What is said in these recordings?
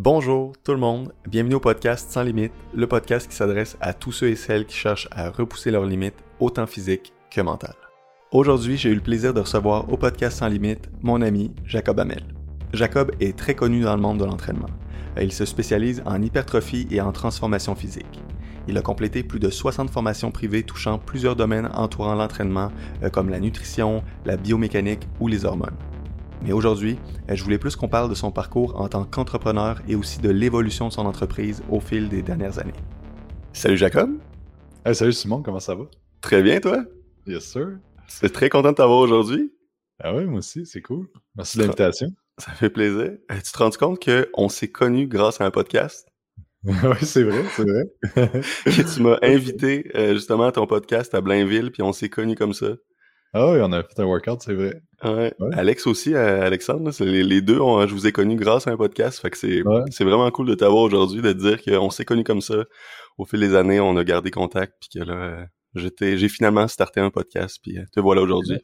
Bonjour tout le monde, bienvenue au podcast Sans Limites, le podcast qui s'adresse à tous ceux et celles qui cherchent à repousser leurs limites, autant physiques que mentales. Aujourd'hui, j'ai eu le plaisir de recevoir au podcast Sans Limites mon ami Jacob Hamel. Jacob est très connu dans le monde de l'entraînement. Il se spécialise en hypertrophie et en transformation physique. Il a complété plus de 60 formations privées touchant plusieurs domaines entourant l'entraînement, euh, comme la nutrition, la biomécanique ou les hormones. Mais aujourd'hui, euh, je voulais plus qu'on parle de son parcours en tant qu'entrepreneur et aussi de l'évolution de son entreprise au fil des dernières années. Salut Jacob. salut Simon, comment ça va? Très bien, toi? Yes, sir. Suis très content de t'avoir aujourd'hui. Ah oui, moi aussi, c'est cool. Merci de l'invitation. Ça fait plaisir. Euh, tu te rends compte qu'on s'est connus grâce à un podcast? oui, c'est vrai, c'est vrai. tu m'as invité euh, justement à ton podcast à Blainville, puis on s'est connus comme ça. Ah oui, on a fait un workout, c'est vrai. Ouais. Alex aussi, euh, Alexandre, les, deux, je vous ai connus grâce à un podcast. Fait que c'est vraiment cool de t'avoir aujourd'hui, de te dire qu'on s'est connus comme ça. Au fil des années, on a gardé contact, puis que là, euh, j'étais, j'ai finalement starté un podcast, puis euh, te voilà aujourd'hui.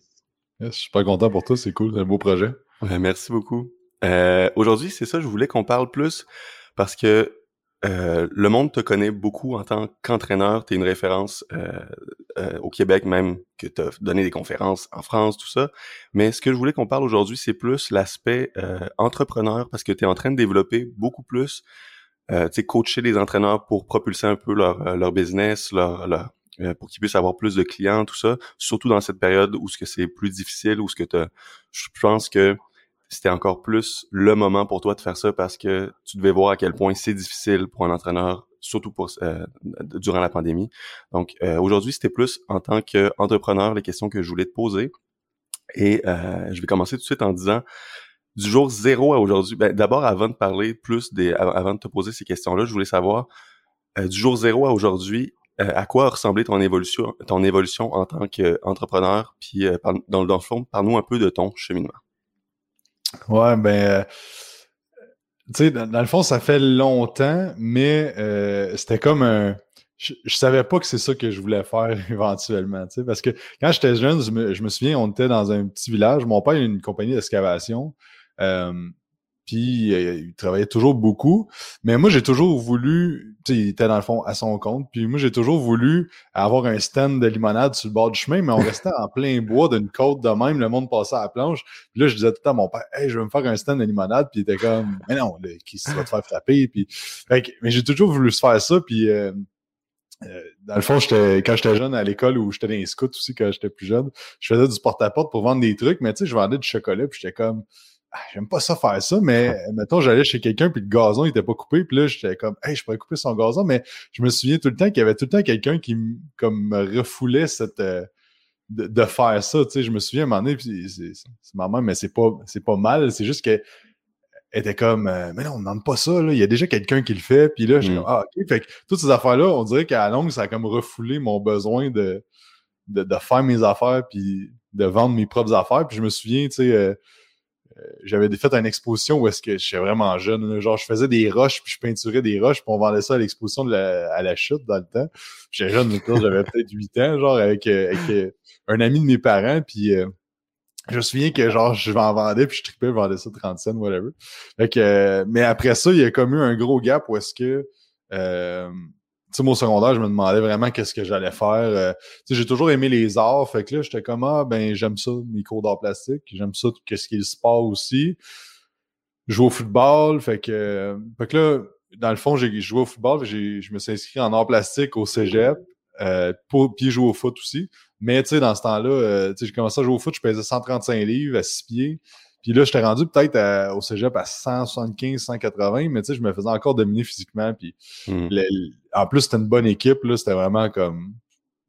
je suis pas content pour toi, c'est cool, c'est un beau projet. merci beaucoup. aujourd'hui, c'est ça, je voulais qu'on parle plus parce que euh, le monde te connaît beaucoup en tant qu'entraîneur. Tu es une référence euh, euh, au Québec même, que tu as donné des conférences en France, tout ça. Mais ce que je voulais qu'on parle aujourd'hui, c'est plus l'aspect entrepreneur parce que tu es en train de développer beaucoup plus, tu sais, coacher les entraîneurs pour propulser un peu leur, leur business, leur, leur pour qu'ils puissent avoir plus de clients, tout ça. Surtout dans cette période où ce que c'est plus difficile, où ce que tu je pense que c'était encore plus le moment pour toi de faire ça parce que tu devais voir à quel point c'est difficile pour un entraîneur, surtout pour euh, durant la pandémie. Donc euh, aujourd'hui, c'était plus en tant qu'entrepreneur les questions que je voulais te poser. Et euh, je vais commencer tout de suite en disant du jour zéro à aujourd'hui. Ben, D'abord, avant de parler plus des, avant de te poser ces questions-là, je voulais savoir du jour zéro à aujourd'hui, à quoi a ressemblé ton évolution, ton évolution en tant qu'entrepreneur, puis dans, dans le fond, parle-nous un peu de ton cheminement. Ouais, ben, euh, tu sais, dans, le fond, ça fait longtemps, mais euh, c'était comme un. Je, savais pas que c'est ça que je voulais faire éventuellement, tu sais, parce que quand j'étais jeune, je me, je me, souviens, on était dans un petit village. Mon père a une compagnie d'excavation. Euh, puis euh, il travaillait toujours beaucoup. Mais moi, j'ai toujours voulu, tu sais, il était dans le fond à son compte. Puis moi, j'ai toujours voulu avoir un stand de limonade sur le bord du chemin, mais on restait en plein bois d'une côte de même, le monde passait à la planche. Puis là, je disais tout le temps à mon père, hey, je vais me faire un stand de limonade. Puis il était comme, mais non, qui va te faire frapper? Puis, mais j'ai toujours voulu se faire ça. Puis euh, euh, dans le fond, j'étais quand j'étais jeune à l'école ou j'étais dans les scouts aussi quand j'étais plus jeune, je faisais du porte-à-porte pour vendre des trucs, mais tu sais, je vendais du chocolat, puis j'étais comme j'aime pas ça faire ça, mais mettons, j'allais chez quelqu'un puis le gazon il était pas coupé, puis là j'étais comme hey, je pourrais couper son gazon, mais je me souviens tout le temps qu'il y avait tout le temps quelqu'un qui comme me refoulait cette euh, de, faire ça, tu sais, je me souviens à un moment donné, puis c'est maman, mais c'est pas c'est pas mal, c'est juste que était comme euh, mais non, on demande pas ça là, il y a déjà quelqu'un qui le fait, puis là j'ai mm. comme ah OK, fait que toutes ces affaires là, on dirait qu'à la longue ça a comme refoulé mon besoin de de, de faire mes affaires puis de vendre mes propres affaires, puis je me souviens, tu sais euh, j'avais fait une exposition où est-ce que j'étais vraiment jeune. Genre, je faisais des roches, puis je peinturais des roches, puis on vendait ça à l'exposition de à la chute dans le temps. J'étais jeune, j'avais peut-être 8 ans, genre, avec, euh, avec euh, un ami de mes parents, puis je me souviens que genre, je en vendais, puis je tripais, je vendais ça 30 cents, whatever. Fait que, mais après ça, il y a comme eu un gros gap où est-ce que sais, mon secondaire, je me demandais vraiment qu'est-ce que j'allais faire. Euh, tu sais, j'ai toujours aimé les arts. Fait que là, j'étais comme, ah, ben, j'aime ça, mes cours d'art plastique. J'aime ça, qu'est-ce qui est le sport aussi. Je joue au football. Fait que, fait que là, dans le fond, j'ai joué au football. Je me suis inscrit en art plastique au cégep. Euh, pour, puis jouer au foot aussi. Mais tu sais, dans ce temps-là, euh, tu sais, j'ai commencé à jouer au foot, je pesais 135 livres à 6 pieds. Puis là, j'étais rendu peut-être au cégep à 175, 180, mais tu sais, je me faisais encore dominer physiquement. Puis hmm. En plus, c'était une bonne équipe. Là, c'était vraiment comme.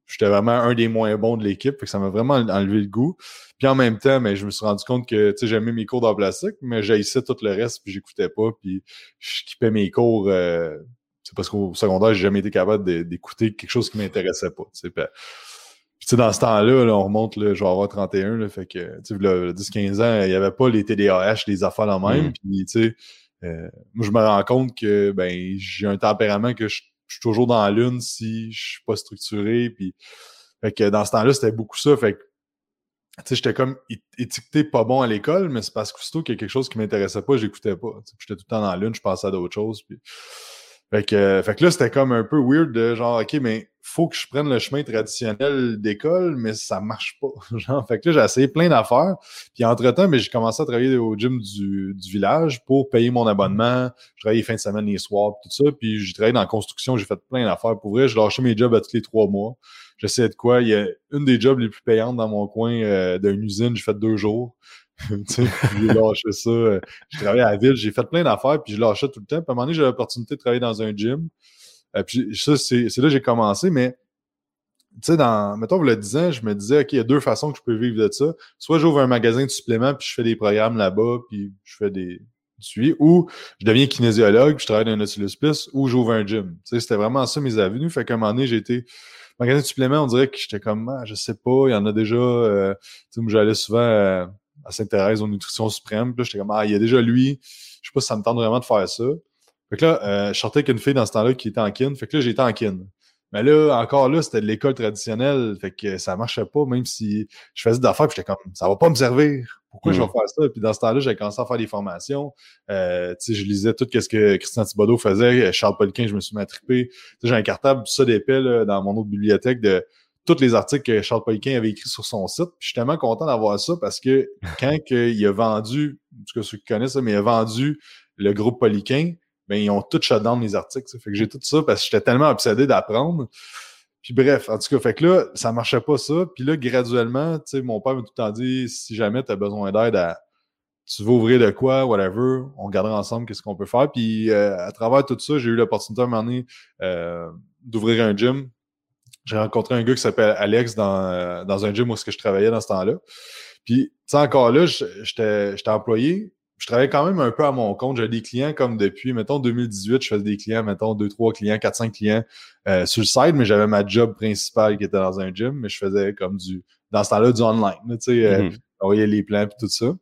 J'étais vraiment un des moins bons de l'équipe. Fait que ça m'a vraiment enlevé le goût. Puis en même temps, mais je me suis rendu compte que tu sais, j'aimais mes cours d'art plastique, mais j'haïssais tout le reste, puis j'écoutais pas. Puis je kippais mes cours. Euh, c'est parce qu'au secondaire, j'ai jamais été capable d'écouter quelque chose qui m'intéressait pas. Tu sais, tu sais, dans ce temps-là, on remonte, là, je vais avoir 31, là, fait que, tu sais, 10-15 ans, il n'y avait pas les TDAH, les affaires la même. Mm. Puis, tu sais, euh, moi, je me rends compte que, ben, j'ai un tempérament que je, suis toujours dans la lune si je suis pas structuré. Puis, fait que dans ce temps-là, c'était beaucoup ça. Fait que sais, j'étais comme étiqueté pas bon à l'école, mais c'est parce que plutôt qu'il y a quelque chose qui m'intéressait pas, j'écoutais pas. J'étais tout le temps dans l'une, je pensais à d'autres choses. Puis... Fait que, fait que là, c'était comme un peu weird de genre, OK, mais faut que je prenne le chemin traditionnel d'école, mais ça marche pas. genre, fait que là, j'ai essayé plein d'affaires. Puis entre-temps, mais j'ai commencé à travailler au gym du, du, village pour payer mon abonnement. Je travaillais les fins de semaine, les soirs, tout ça. Puis j'ai travaillé dans la construction, j'ai fait plein d'affaires. Pour vrai, je lâchais mes jobs à tous les trois mois. J'essayais de quoi? Il y a une des jobs les plus payantes dans mon coin euh, d'une usine, j'ai fait deux jours. j'ai lâché ça. Euh, j'ai travaillé à la ville, j'ai fait plein d'affaires, puis je lâchais tout le temps. Puis à un moment donné, j'ai l'opportunité de travailler dans un gym. Euh, puis ça, c'est là que j'ai commencé, mais tu sais, dans, mettons, le 10 ans, je me disais, OK, il y a deux façons que je peux vivre de ça. Soit j'ouvre un magasin de suppléments, puis je fais des programmes là-bas, puis je fais des suivis, ou je deviens kinésiologue, puis je travaille dans un Nautilus Plus, ou j'ouvre un gym. Tu sais, c'était vraiment ça mes avenues. Fait qu'à un moment donné, j'ai été magasin de suppléments, on dirait que j'étais comme, ah, je sais pas, il y en a déjà, euh, tu sais, j'allais souvent euh, à Sainte-Thérèse aux Nutrition Suprême. Puis là, j'étais comme, ah, il y a déjà lui. Je sais pas si ça me tente vraiment de faire ça. Fait que là, euh, je sortais avec une fille dans ce temps-là qui était en kin. Fait que là, j'étais en kin. Mais là, encore là, c'était de l'école traditionnelle. Fait que ça marchait pas, même si je faisais d'affaires. Puis j'étais comme, ça va pas me servir. Pourquoi je vais mm. faire ça? Puis dans ce temps-là, j'ai commencé à faire des formations. Euh, tu sais, je lisais tout ce que Christian Thibodeau faisait. Charles Poliquin, je me suis matrippé. J'ai un cartable, tout ça d'épais dans mon autre bibliothèque de tous les articles que Charles Poliquin avait écrits sur son site. Puis je suis tellement content d'avoir ça parce que quand il a vendu, en tout cas ceux qui connaissent ça, mais il a vendu le groupe Poliquin, ben ils ont tout shut down mes articles. Ça. Fait que j'ai tout ça parce que j'étais tellement obsédé d'apprendre. Puis bref, en tout cas, fait que là, ça marchait pas ça. Puis là, graduellement, tu sais, mon père m'a tout le temps dit si jamais tu as besoin d'aide à tu veux ouvrir de quoi, whatever, on regardera ensemble qu'est-ce qu'on peut faire. Puis euh, à travers tout ça, j'ai eu l'opportunité à un moment donné euh, d'ouvrir un gym j'ai rencontré un gars qui s'appelle Alex dans, euh, dans un gym où je travaillais dans ce temps-là. Puis, tu sais, encore là, j'étais employé. Je travaillais quand même un peu à mon compte. J'avais des clients comme depuis, mettons, 2018, je faisais des clients, mettons, 2, 3 clients, 4, 5 clients euh, sur le site, mais j'avais ma job principale qui était dans un gym, mais je faisais comme du, dans ce temps-là, du online. Tu sais, euh, mm-hmm. envoyer les plans et tout ça,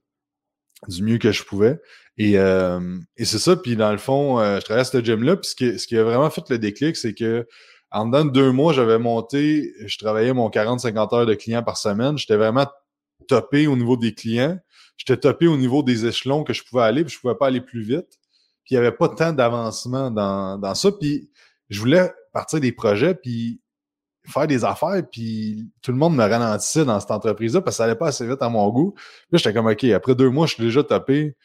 du mieux que je pouvais. Et, euh, et c'est ça. Puis dans le fond, je travaillais à ce gym-là. Puis ce qui, ce qui a vraiment fait le déclic, c'est que en dedans de deux mois, j'avais monté, je travaillais mon 40-50 heures de clients par semaine. J'étais vraiment topé au niveau des clients. J'étais topé au niveau des échelons que je pouvais aller, puis je pouvais pas aller plus vite. Puis il n'y avait pas tant d'avancement dans, dans ça. Puis je voulais partir des projets, puis faire des affaires, puis tout le monde me ralentissait dans cette entreprise-là parce que ça allait pas assez vite à mon goût. Puis j'étais comme, OK, après deux mois, je suis déjà topé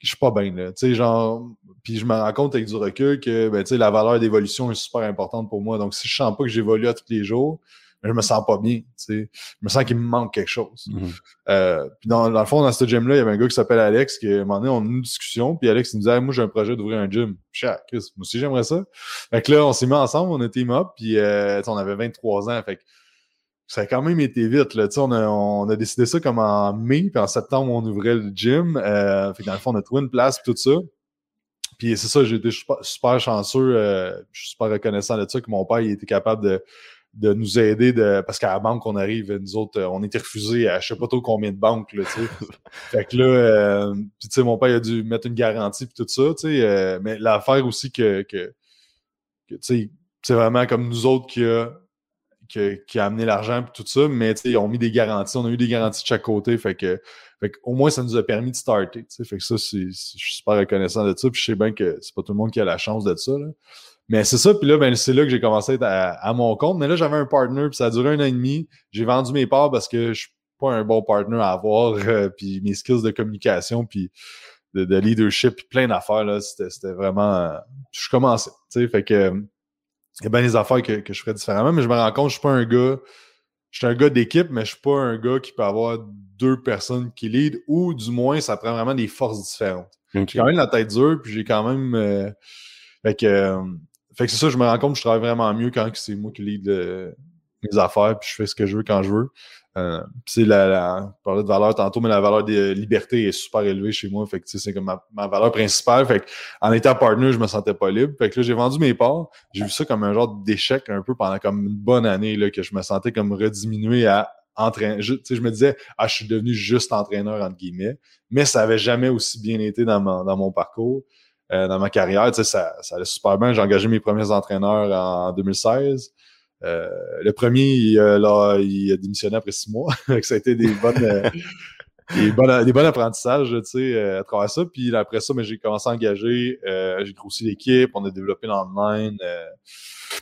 je suis pas bien là. Tu sais, genre, puis je me rends compte avec du recul que ben, tu sais, la valeur d'évolution est super importante pour moi. Donc, si je sens pas que j'évolue à tous les jours, ben, je me sens pas bien. Tu sais. Je me sens qu'il me manque quelque chose. Mm-hmm. euh, puis dans, dans, le fond, dans ce gym-là, il y avait un gars qui s'appelle Alex qui, à un moment donné, on a eu une discussion, puis Alex il nous disait Moi, j'ai un projet d'ouvrir un gym. Je ah, Chris, moi aussi j'aimerais ça. Fait que là, on s'est mis ensemble, on a team up, puis euh, on avait 23 ans. Fait que ça a quand même été vite. Là. On, a, on a décidé ça comme en mai, puis en septembre, on ouvrait le gym. Euh, fait dans le fond, on a trouvé une place et tout ça. Puis c'est ça, j'ai été super, chanceux. Euh, je suis super reconnaissant de ça que mon père il était capable de, de nous aider de parce qu'à la banque on arrive nous autres on était refusés à je sais pas trop combien de banques là tu sais fait que là euh, tu sais mon père a dû mettre une garantie puis tout ça tu sais euh, mais l'affaire aussi que, que, que tu sais c'est vraiment comme nous autres qui a qui a amené l'argent et tout ça, mais ils ont mis des garanties. On a eu des garanties de chaque côté. Fait que, fait au moins, ça nous a permis de starter. Fait que ça, c'est, je suis super reconnaissant de ça. Puis je sais bien que c'est pas tout le monde qui a la chance de ça. Là. Mais c'est ça, puis là, ben, c'est là que j'ai commencé à être à, mon compte. Mais là, j'avais un partner, puis ça a duré un an et demi. J'ai vendu mes parts parce que je suis pas un bon partner à avoir. Euh, puis mes skills de communication, puis de, leadership, puis plein d'affaires, là, c'était, vraiment... Euh, je commençais, tu sais, fait que il y a bien des affaires que, que je ferais différemment, mais je me rends compte, je suis pas un gars. Je suis un gars d'équipe, mais je suis pas un gars qui peut avoir deux personnes qui lead, ou du moins, ça prend vraiment des forces différentes. J'ai quand même la tête dure, puis j'ai quand même. Euh, fait que, euh, fait que c'est ça, je me rends compte que je travaille vraiment mieux quand c'est moi qui lead euh, mes affaires, puis je fais ce que je veux quand je veux. Euh, c'est la, la, je parlais de valeur tantôt, mais la valeur de liberté est super élevée chez moi. Fait que c'est comme ma, valeur principale. Fait que, en étant partner, je me sentais pas libre. Fait que là, j'ai vendu mes parts. J'ai vu ça comme un genre d'échec un peu pendant comme une bonne année, là, que je me sentais comme rediminué à entraîner. Je, je me disais, ah, je suis devenu juste entraîneur, entre guillemets. Mais ça avait jamais aussi bien été dans mon, dans mon parcours. Euh, dans ma carrière, ça, ça allait super bien. J'ai engagé mes premiers entraîneurs en 2016. Le premier, il, là, il a démissionné après six mois. ça a été des bonnes, des, bonnes, des bons apprentissages, tu sais, à travers ça. Puis après ça, mais j'ai commencé à engager, j'ai grossi l'équipe, on a développé l'online.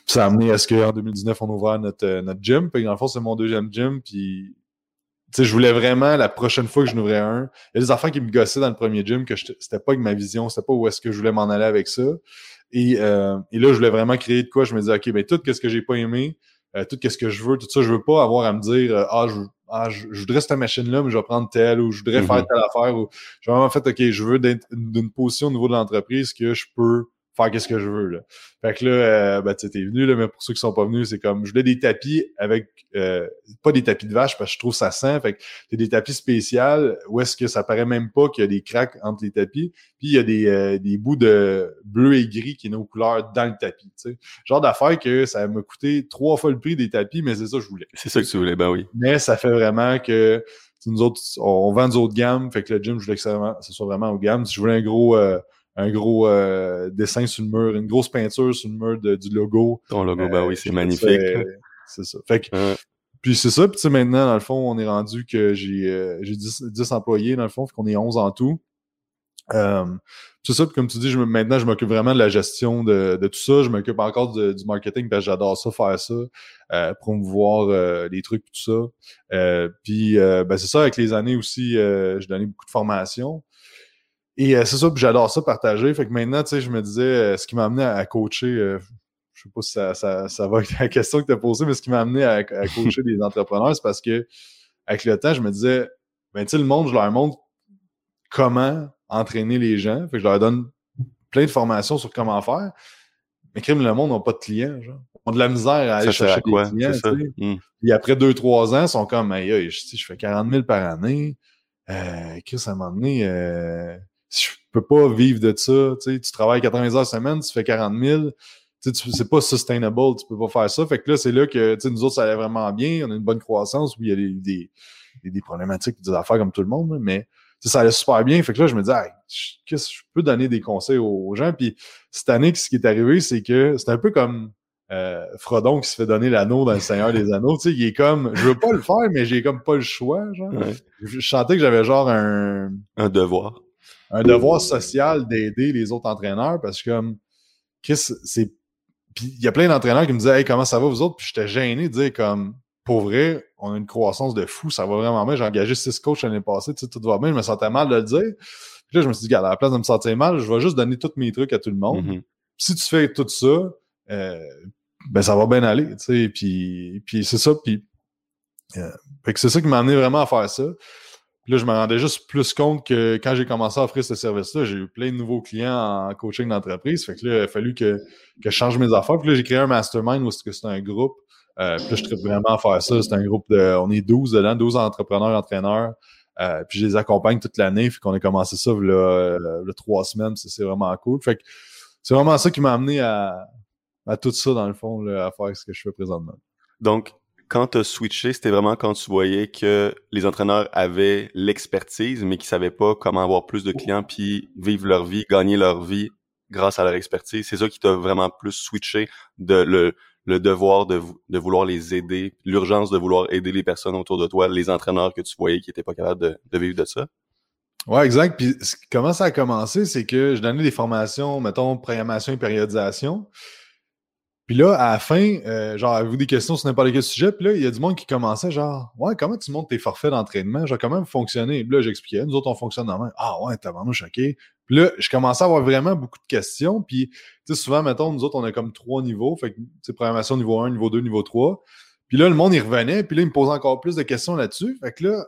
ça a amené à ce qu'en 2019, on ouvre notre, notre gym. Puis dans le fond, c'est mon deuxième gym. Puis sais, je voulais vraiment, la prochaine fois que je n'ouvrais un, il y a des enfants qui me gossaient dans le premier gym que c'était pas avec ma vision, c'était pas où est-ce que je voulais m'en aller avec ça. Et, euh, et là, je voulais vraiment créer de quoi. Je me disais, OK, ben tout ce que j'ai pas aimé, euh, tout ce que je veux, tout ça, je veux pas avoir à me dire, euh, ah, je, ah, je, voudrais cette machine-là, mais je vais prendre telle, ou je voudrais faire mm-hmm. telle affaire, ou j'ai vraiment fait, OK, je veux d'être d'une position au niveau de l'entreprise que je peux faire qu'est-ce que je veux. Là. Fait que là, euh, ben, tu t'es venu, là, mais pour ceux qui sont pas venus, c'est comme je voulais des tapis avec euh, pas des tapis de vache parce que je trouve ça sent. Fait que c'est des tapis spéciaux où est-ce que ça paraît même pas qu'il y a des cracks entre les tapis. Puis il y a des, euh, des bouts de bleu et gris qui est nos couleurs dans le tapis. sais Genre d'affaire que ça m'a coûté trois fois le prix des tapis, mais c'est ça que je voulais. C'est ça que tu voulais, ben oui. Mais ça fait vraiment que nous autres, on, vend des autres gammes. Fait que le gym, je voulais que ça, soit vraiment aux gammes. Si je voulais un gros un gros euh, dessin sur le mur, une grosse peinture sur le mur du logo. Ton logo, ben oui, c'est euh, magnifique. C'est ça. Fait que, Puis c'est ça, puis tu sais, maintenant, dans le fond, on est rendu que j'ai euh, j'ai 10, 10, employés, dans le fond, fait qu'on est 11 en tout. c'est ça, puis comme tu dis, je, maintenant, je m'occupe vraiment de la gestion de, de tout ça. Je m'occupe encore du marketing parce que j'adore ça, faire ça, euh, promouvoir les trucs, tout ça. puis ben, c'est ça, avec les années aussi, j'ai donné beaucoup de formations. Et euh, c'est ça, puis j'adore ça partager. Fait que maintenant, tu sais, je me disais, euh, ce qui m'a amené à, coacher, euh, je sais pas si ça, ça, ça va avec la question que tu as posée, mais ce qui m'a amené à, coacher des entrepreneurs, c'est parce que avec le temps, je me disais, ben tu sais, le monde, je leur montre comment entraîner les gens. Fait que je leur donne plein de formations sur comment faire. Mais crime, le monde n'a pas de clients, genre. Ils ont de la misère à aller chercher des clients. Hmm. Et après deux, trois ans, ils sont comme, hey, je, je fais 40 000 par année. Euh, Chris, à un moment donné, euh, je peux pas vivre de ça. Tu, tu travailles 80 heures semaine, tu fais 40 000. Tu sais, c'est pas sustainable, tu peux pas faire ça. Fait que là, c'est là que nous autres, ça allait vraiment bien. On a une bonne croissance. Oui, il y a des, des, des problématiques, des affaires comme tout le monde, mais ça allait super bien. Fait que là, je me dis, qu'est-ce que je peux donner des conseils aux, gens? Puis cette année, ce qui est arrivé, c'est que c'est un peu comme euh, Frodon qui se fait donner l'anneau dans le Seigneur des Anneaux. Tu sais, il est comme, je veux pas le faire, mais j'ai comme pas le choix. Genre. Je, je, sentais que j'avais genre un... Un devoir un devoir social d'aider les autres entraîneurs parce que comme c'est puis il y a plein d'entraîneurs qui me disaient hey comment ça va vous autres? Puis j'étais gêné de dire comme pour vrai on a une croissance de fou ça va vraiment bien. J'ai engagé six coachs l'année passée tu sais, tout va bien je me sentais mal de le dire. Puis là je me suis dit à la place de me sentir mal je vais juste donner tous mes trucs à tout le monde. Mm-hmm. si tu fais tout ça euh, ben ça va bien aller tu sais puis puis c'est ça puis euh, c'est ça qui m'a amené vraiment à faire ça là, je me rendais juste plus compte que quand j'ai commencé à offrir ce service-là, j'ai eu plein de nouveaux clients en coaching d'entreprise. Fait que là, il a fallu que, que je change mes affaires. Puis là, j'ai créé un mastermind où c'est un groupe. Euh, puis là, je traite vraiment à faire ça. C'est un groupe de. On est 12 dedans, 12 entrepreneurs, entraîneurs. Euh, puis je les accompagne toute l'année. Fait qu'on a commencé ça le, euh, le, trois semaines. C'est vraiment cool. Fait que c'est vraiment ça qui m'a amené à, à tout ça, dans le fond, à faire ce que je fais présentement. Donc, quand tu as switché, c'était vraiment quand tu voyais que les entraîneurs avaient l'expertise, mais qu'ils savaient pas comment avoir plus de clients puis vivre leur vie, gagner leur vie grâce à leur expertise. C'est ça qui t'a vraiment plus switché de le, devoir de, vouloir les aider, l'urgence de vouloir aider les personnes autour de toi, les entraîneurs que tu voyais qui étaient pas capables de, de vivre de ça? Ouais, exact. Puis comment ça a commencé, c'est que je donnais des formations, mettons, programmation et périodisation. Puis là, à la fin, euh, genre, avez-vous des questions sur n'importe quel sujet? Puis là, il y a du monde qui commençait genre, ouais, comment tu montes tes forfaits d'entraînement? Genre, comment fonctionner? Puis là, j'expliquais, nous autres, on fonctionne dans. Ah ouais, t'as vraiment choqué. Puis là, je commençais à avoir vraiment beaucoup de questions. Puis, tu sais, souvent, mettons, nous autres, on a comme trois niveaux. Fait que, tu programmation niveau 1, niveau 2, niveau 3. Puis là, le monde, il revenait. Puis là, il me posait encore plus de questions là-dessus. Fait que là,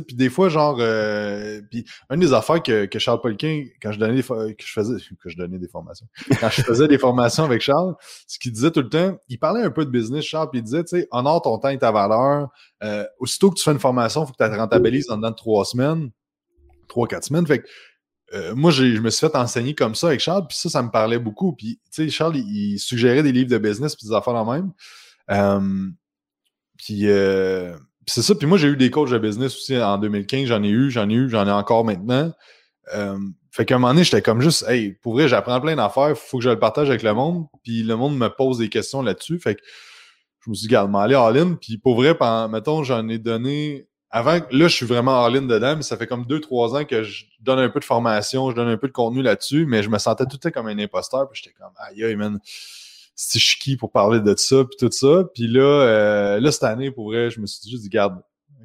puis des fois, genre, euh, puis une des affaires que, Charles Polkin, quand je donnais des que je faisais, que je donnais des formations, quand je faisais des formations avec Charles, ce qu'il disait tout le temps, il parlait un peu de business, Charles, puis il disait, tu sais, honore ton temps et ta valeur. Euh, aussitôt que tu fais une formation, il faut que tu la rentabilises en dedans de trois semaines, trois, quatre semaines. Fait que euh, moi, je me suis fait enseigner comme ça avec Charles, puis ça, ça me parlait beaucoup. Puis, tu sais, Charles, il, suggérait des livres de business puis des affaires la même. Euh, puis, euh, c'est ça. Puis moi, j'ai eu des coachs de business aussi en 2015. J'en ai eu, j'en ai eu, j'en ai encore maintenant. Euh, fait qu'à un moment donné, j'étais comme juste, hey, pour vrai, j'apprends plein d'affaires, faut que je le partage avec le monde. Puis le monde me pose des questions là-dessus. Fait que je me suis dit, regarde, aller all-in. Puis pour vrai, mettons, j'en ai donné. Avant, là, je suis vraiment all-in dedans, mais ça fait comme deux, trois ans que je donne un peu de formation, je donne un peu de contenu là-dessus, mais je me sentais tout à comme un imposteur. Puis j'étais comme, aïe, aïe, man, qui pour parler de ça, puis tout ça. Puis là, euh, là, cette année, pour vrai, je me suis juste dit, garde,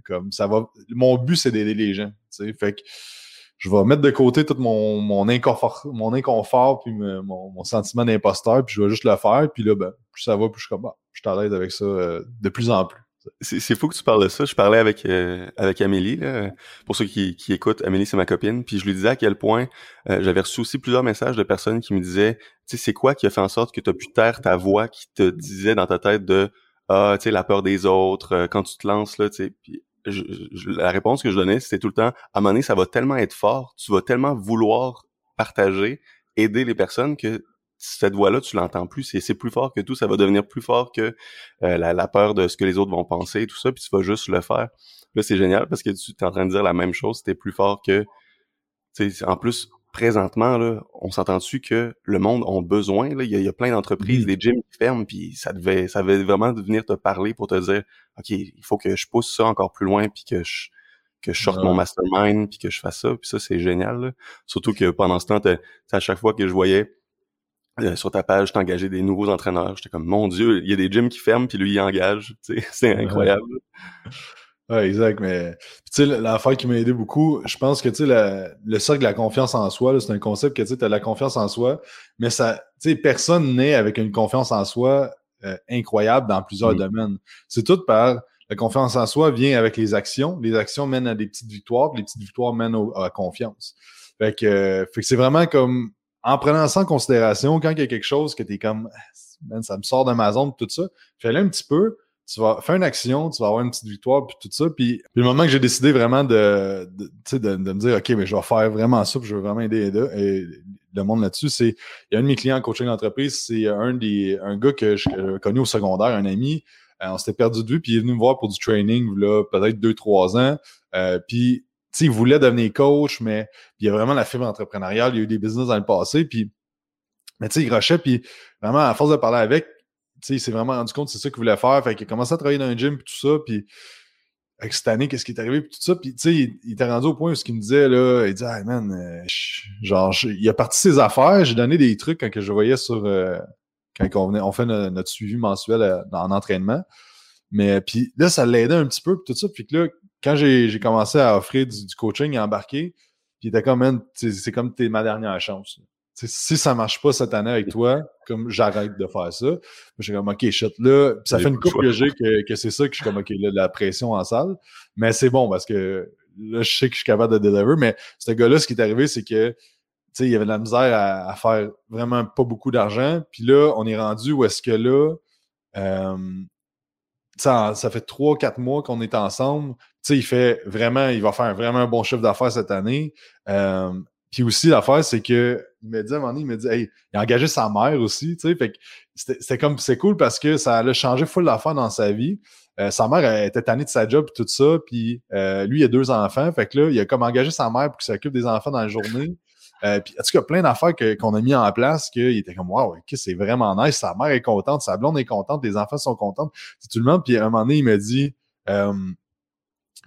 comme ça va. Mon but, c'est d'aider les gens. Tu sais, fait que je vais mettre de côté tout mon, mon inconfort, mon inconfort puis mon, mon, sentiment d'imposteur, puis je vais juste le faire. Puis là, ben, plus ça va, plus je suis comme, bah, je suis à l'aise avec ça euh, de plus en plus. C'est fou que tu parles de ça. Je parlais avec euh, avec Amélie. Là. Pour ceux qui, qui écoutent, Amélie, c'est ma copine. Puis je lui disais à quel point euh, j'avais reçu aussi plusieurs messages de personnes qui me disaient, tu sais, c'est quoi qui a fait en sorte que tu as pu taire ta voix qui te disait dans ta tête de ah, tu sais, la peur des autres, quand tu te lances là, tu sais. Puis la réponse que je donnais, c'était tout le temps, à un moment donné, ça va tellement être fort, tu vas tellement vouloir partager, aider les personnes que cette voix-là, tu l'entends plus, c'est plus fort que tout, ça va devenir plus fort que euh, la, peur de ce que les autres vont penser, tout ça, puis tu vas juste le faire. Là, c'est génial parce que tu es en train de dire la même chose, c'était plus fort que... En plus, présentement, là, on s'entend-tu que le monde a besoin, là, il y a, plein d'entreprises, des gyms qui ferment, puis ça devait, ça devait vraiment venir te parler pour te dire, OK, il faut que je pousse ça encore plus loin, puis que je que je sorte mon mastermind, puis que je fasse ça, puis ça, c'est génial. Surtout que pendant ce temps, à chaque fois que je voyais euh, sur ta page, t'engager des nouveaux entraîneurs, j'étais comme, mon Dieu, il y a des gyms qui ferment, puis lui, il engage. C'est incroyable. Ouais, exact. Mais tu sais, l'affaire qui m'a aidé beaucoup, je pense que tu sais, le cercle de la confiance en soi, c'est un concept que tu as la confiance en soi, mais ça, tu sais, personne n'est avec une confiance en soi euh, incroyable dans plusieurs mm. domaines. C'est tout par la confiance en soi vient avec les actions. Les actions mènent à des petites victoires, puis les petites victoires mènent à la confiance. Fait que, euh, fait que c'est vraiment comme en prenant ça en considération, quand il y a quelque chose que tu es comme ça me sort de ma zone, tout ça, fais-le un petit peu tu vas faire une action, tu vas avoir une petite victoire, puis tout ça. Puis, le moment que j'ai décidé vraiment de, de, de, de, me dire, OK, mais je vais faire vraiment ça, puis je veux vraiment aider et le monde là-dessus, c'est, il y a un de mes clients en coaching d'entreprise, c'est un des, un gars que je connais au secondaire, un ami. Euh, on s'était perdu de vue, puis il est venu me voir pour du training, là, peut-être deux, trois ans. Euh, puis, sais, il voulait devenir coach, mais il y a vraiment la fibre entrepreneuriale, il y a eu des business dans le passé, puis, mais tu il rushait, puis vraiment, à force de parler avec, il s'est vraiment rendu compte que c'est ça qu'il voulait faire. Fait qu'il a commencé à travailler dans un gym, puis tout ça. Puis avec cette année, qu'est-ce qui est arrivé, puis tout ça. Puis, tu il, il, était rendu au point où ce qu'il me disait, là, il dit, ah, man, euh, genre, il a parti ses affaires. J'ai donné des trucs quand que je voyais sur, euh, quand on, venait, on fait notre, suivi mensuel euh, en entraînement. Mais, puis là, ça l'aidait un petit peu, puis tout ça. Puis que là, quand j'ai commencé à offrir du, coaching à embarquer, puis il était comme, c'est comme t'es ma dernière chance si ça marche pas cette année avec toi, comme j'arrête de faire ça. Je suis comme OK, shit, là. ça fait une coupe que j'ai que, c'est ça que je suis comme OK, là, la pression en salle. Mais c'est bon parce que là, je sais que je suis capable de deliver. Mais ce gars-là, ce qui est arrivé, c'est que tu sais, il y avait de la misère à, faire vraiment pas beaucoup d'argent. Puis là, on est rendu où est-ce que là, euh, ça, ça fait trois, quatre mois qu'on est ensemble. Il fait vraiment, il va faire vraiment un bon chiffre d'affaires cette année. Euh, puis aussi, l'affaire, c'est que il m'a dit à un moment donné, il m'a dit, hey, il a engagé sa mère aussi, tu sais. Fait que c'était comme, c'est cool parce que ça a changé full d'affaires dans sa vie. Euh, sa mère était tannée de sa job et tout ça. Puis euh, lui, il a deux enfants. Fait que là, il a comme engagé sa mère pour qu'il s'occupe des enfants dans la journée. Euh, puis en tout cas, plein d'affaires qu'on a mis en place qu'il était comme Wow, ok, c'est vraiment nice. Sa mère est contente, sa blonde est contente, les enfants sont contents. C'est tout le monde. Puis à un moment donné, il m'a dit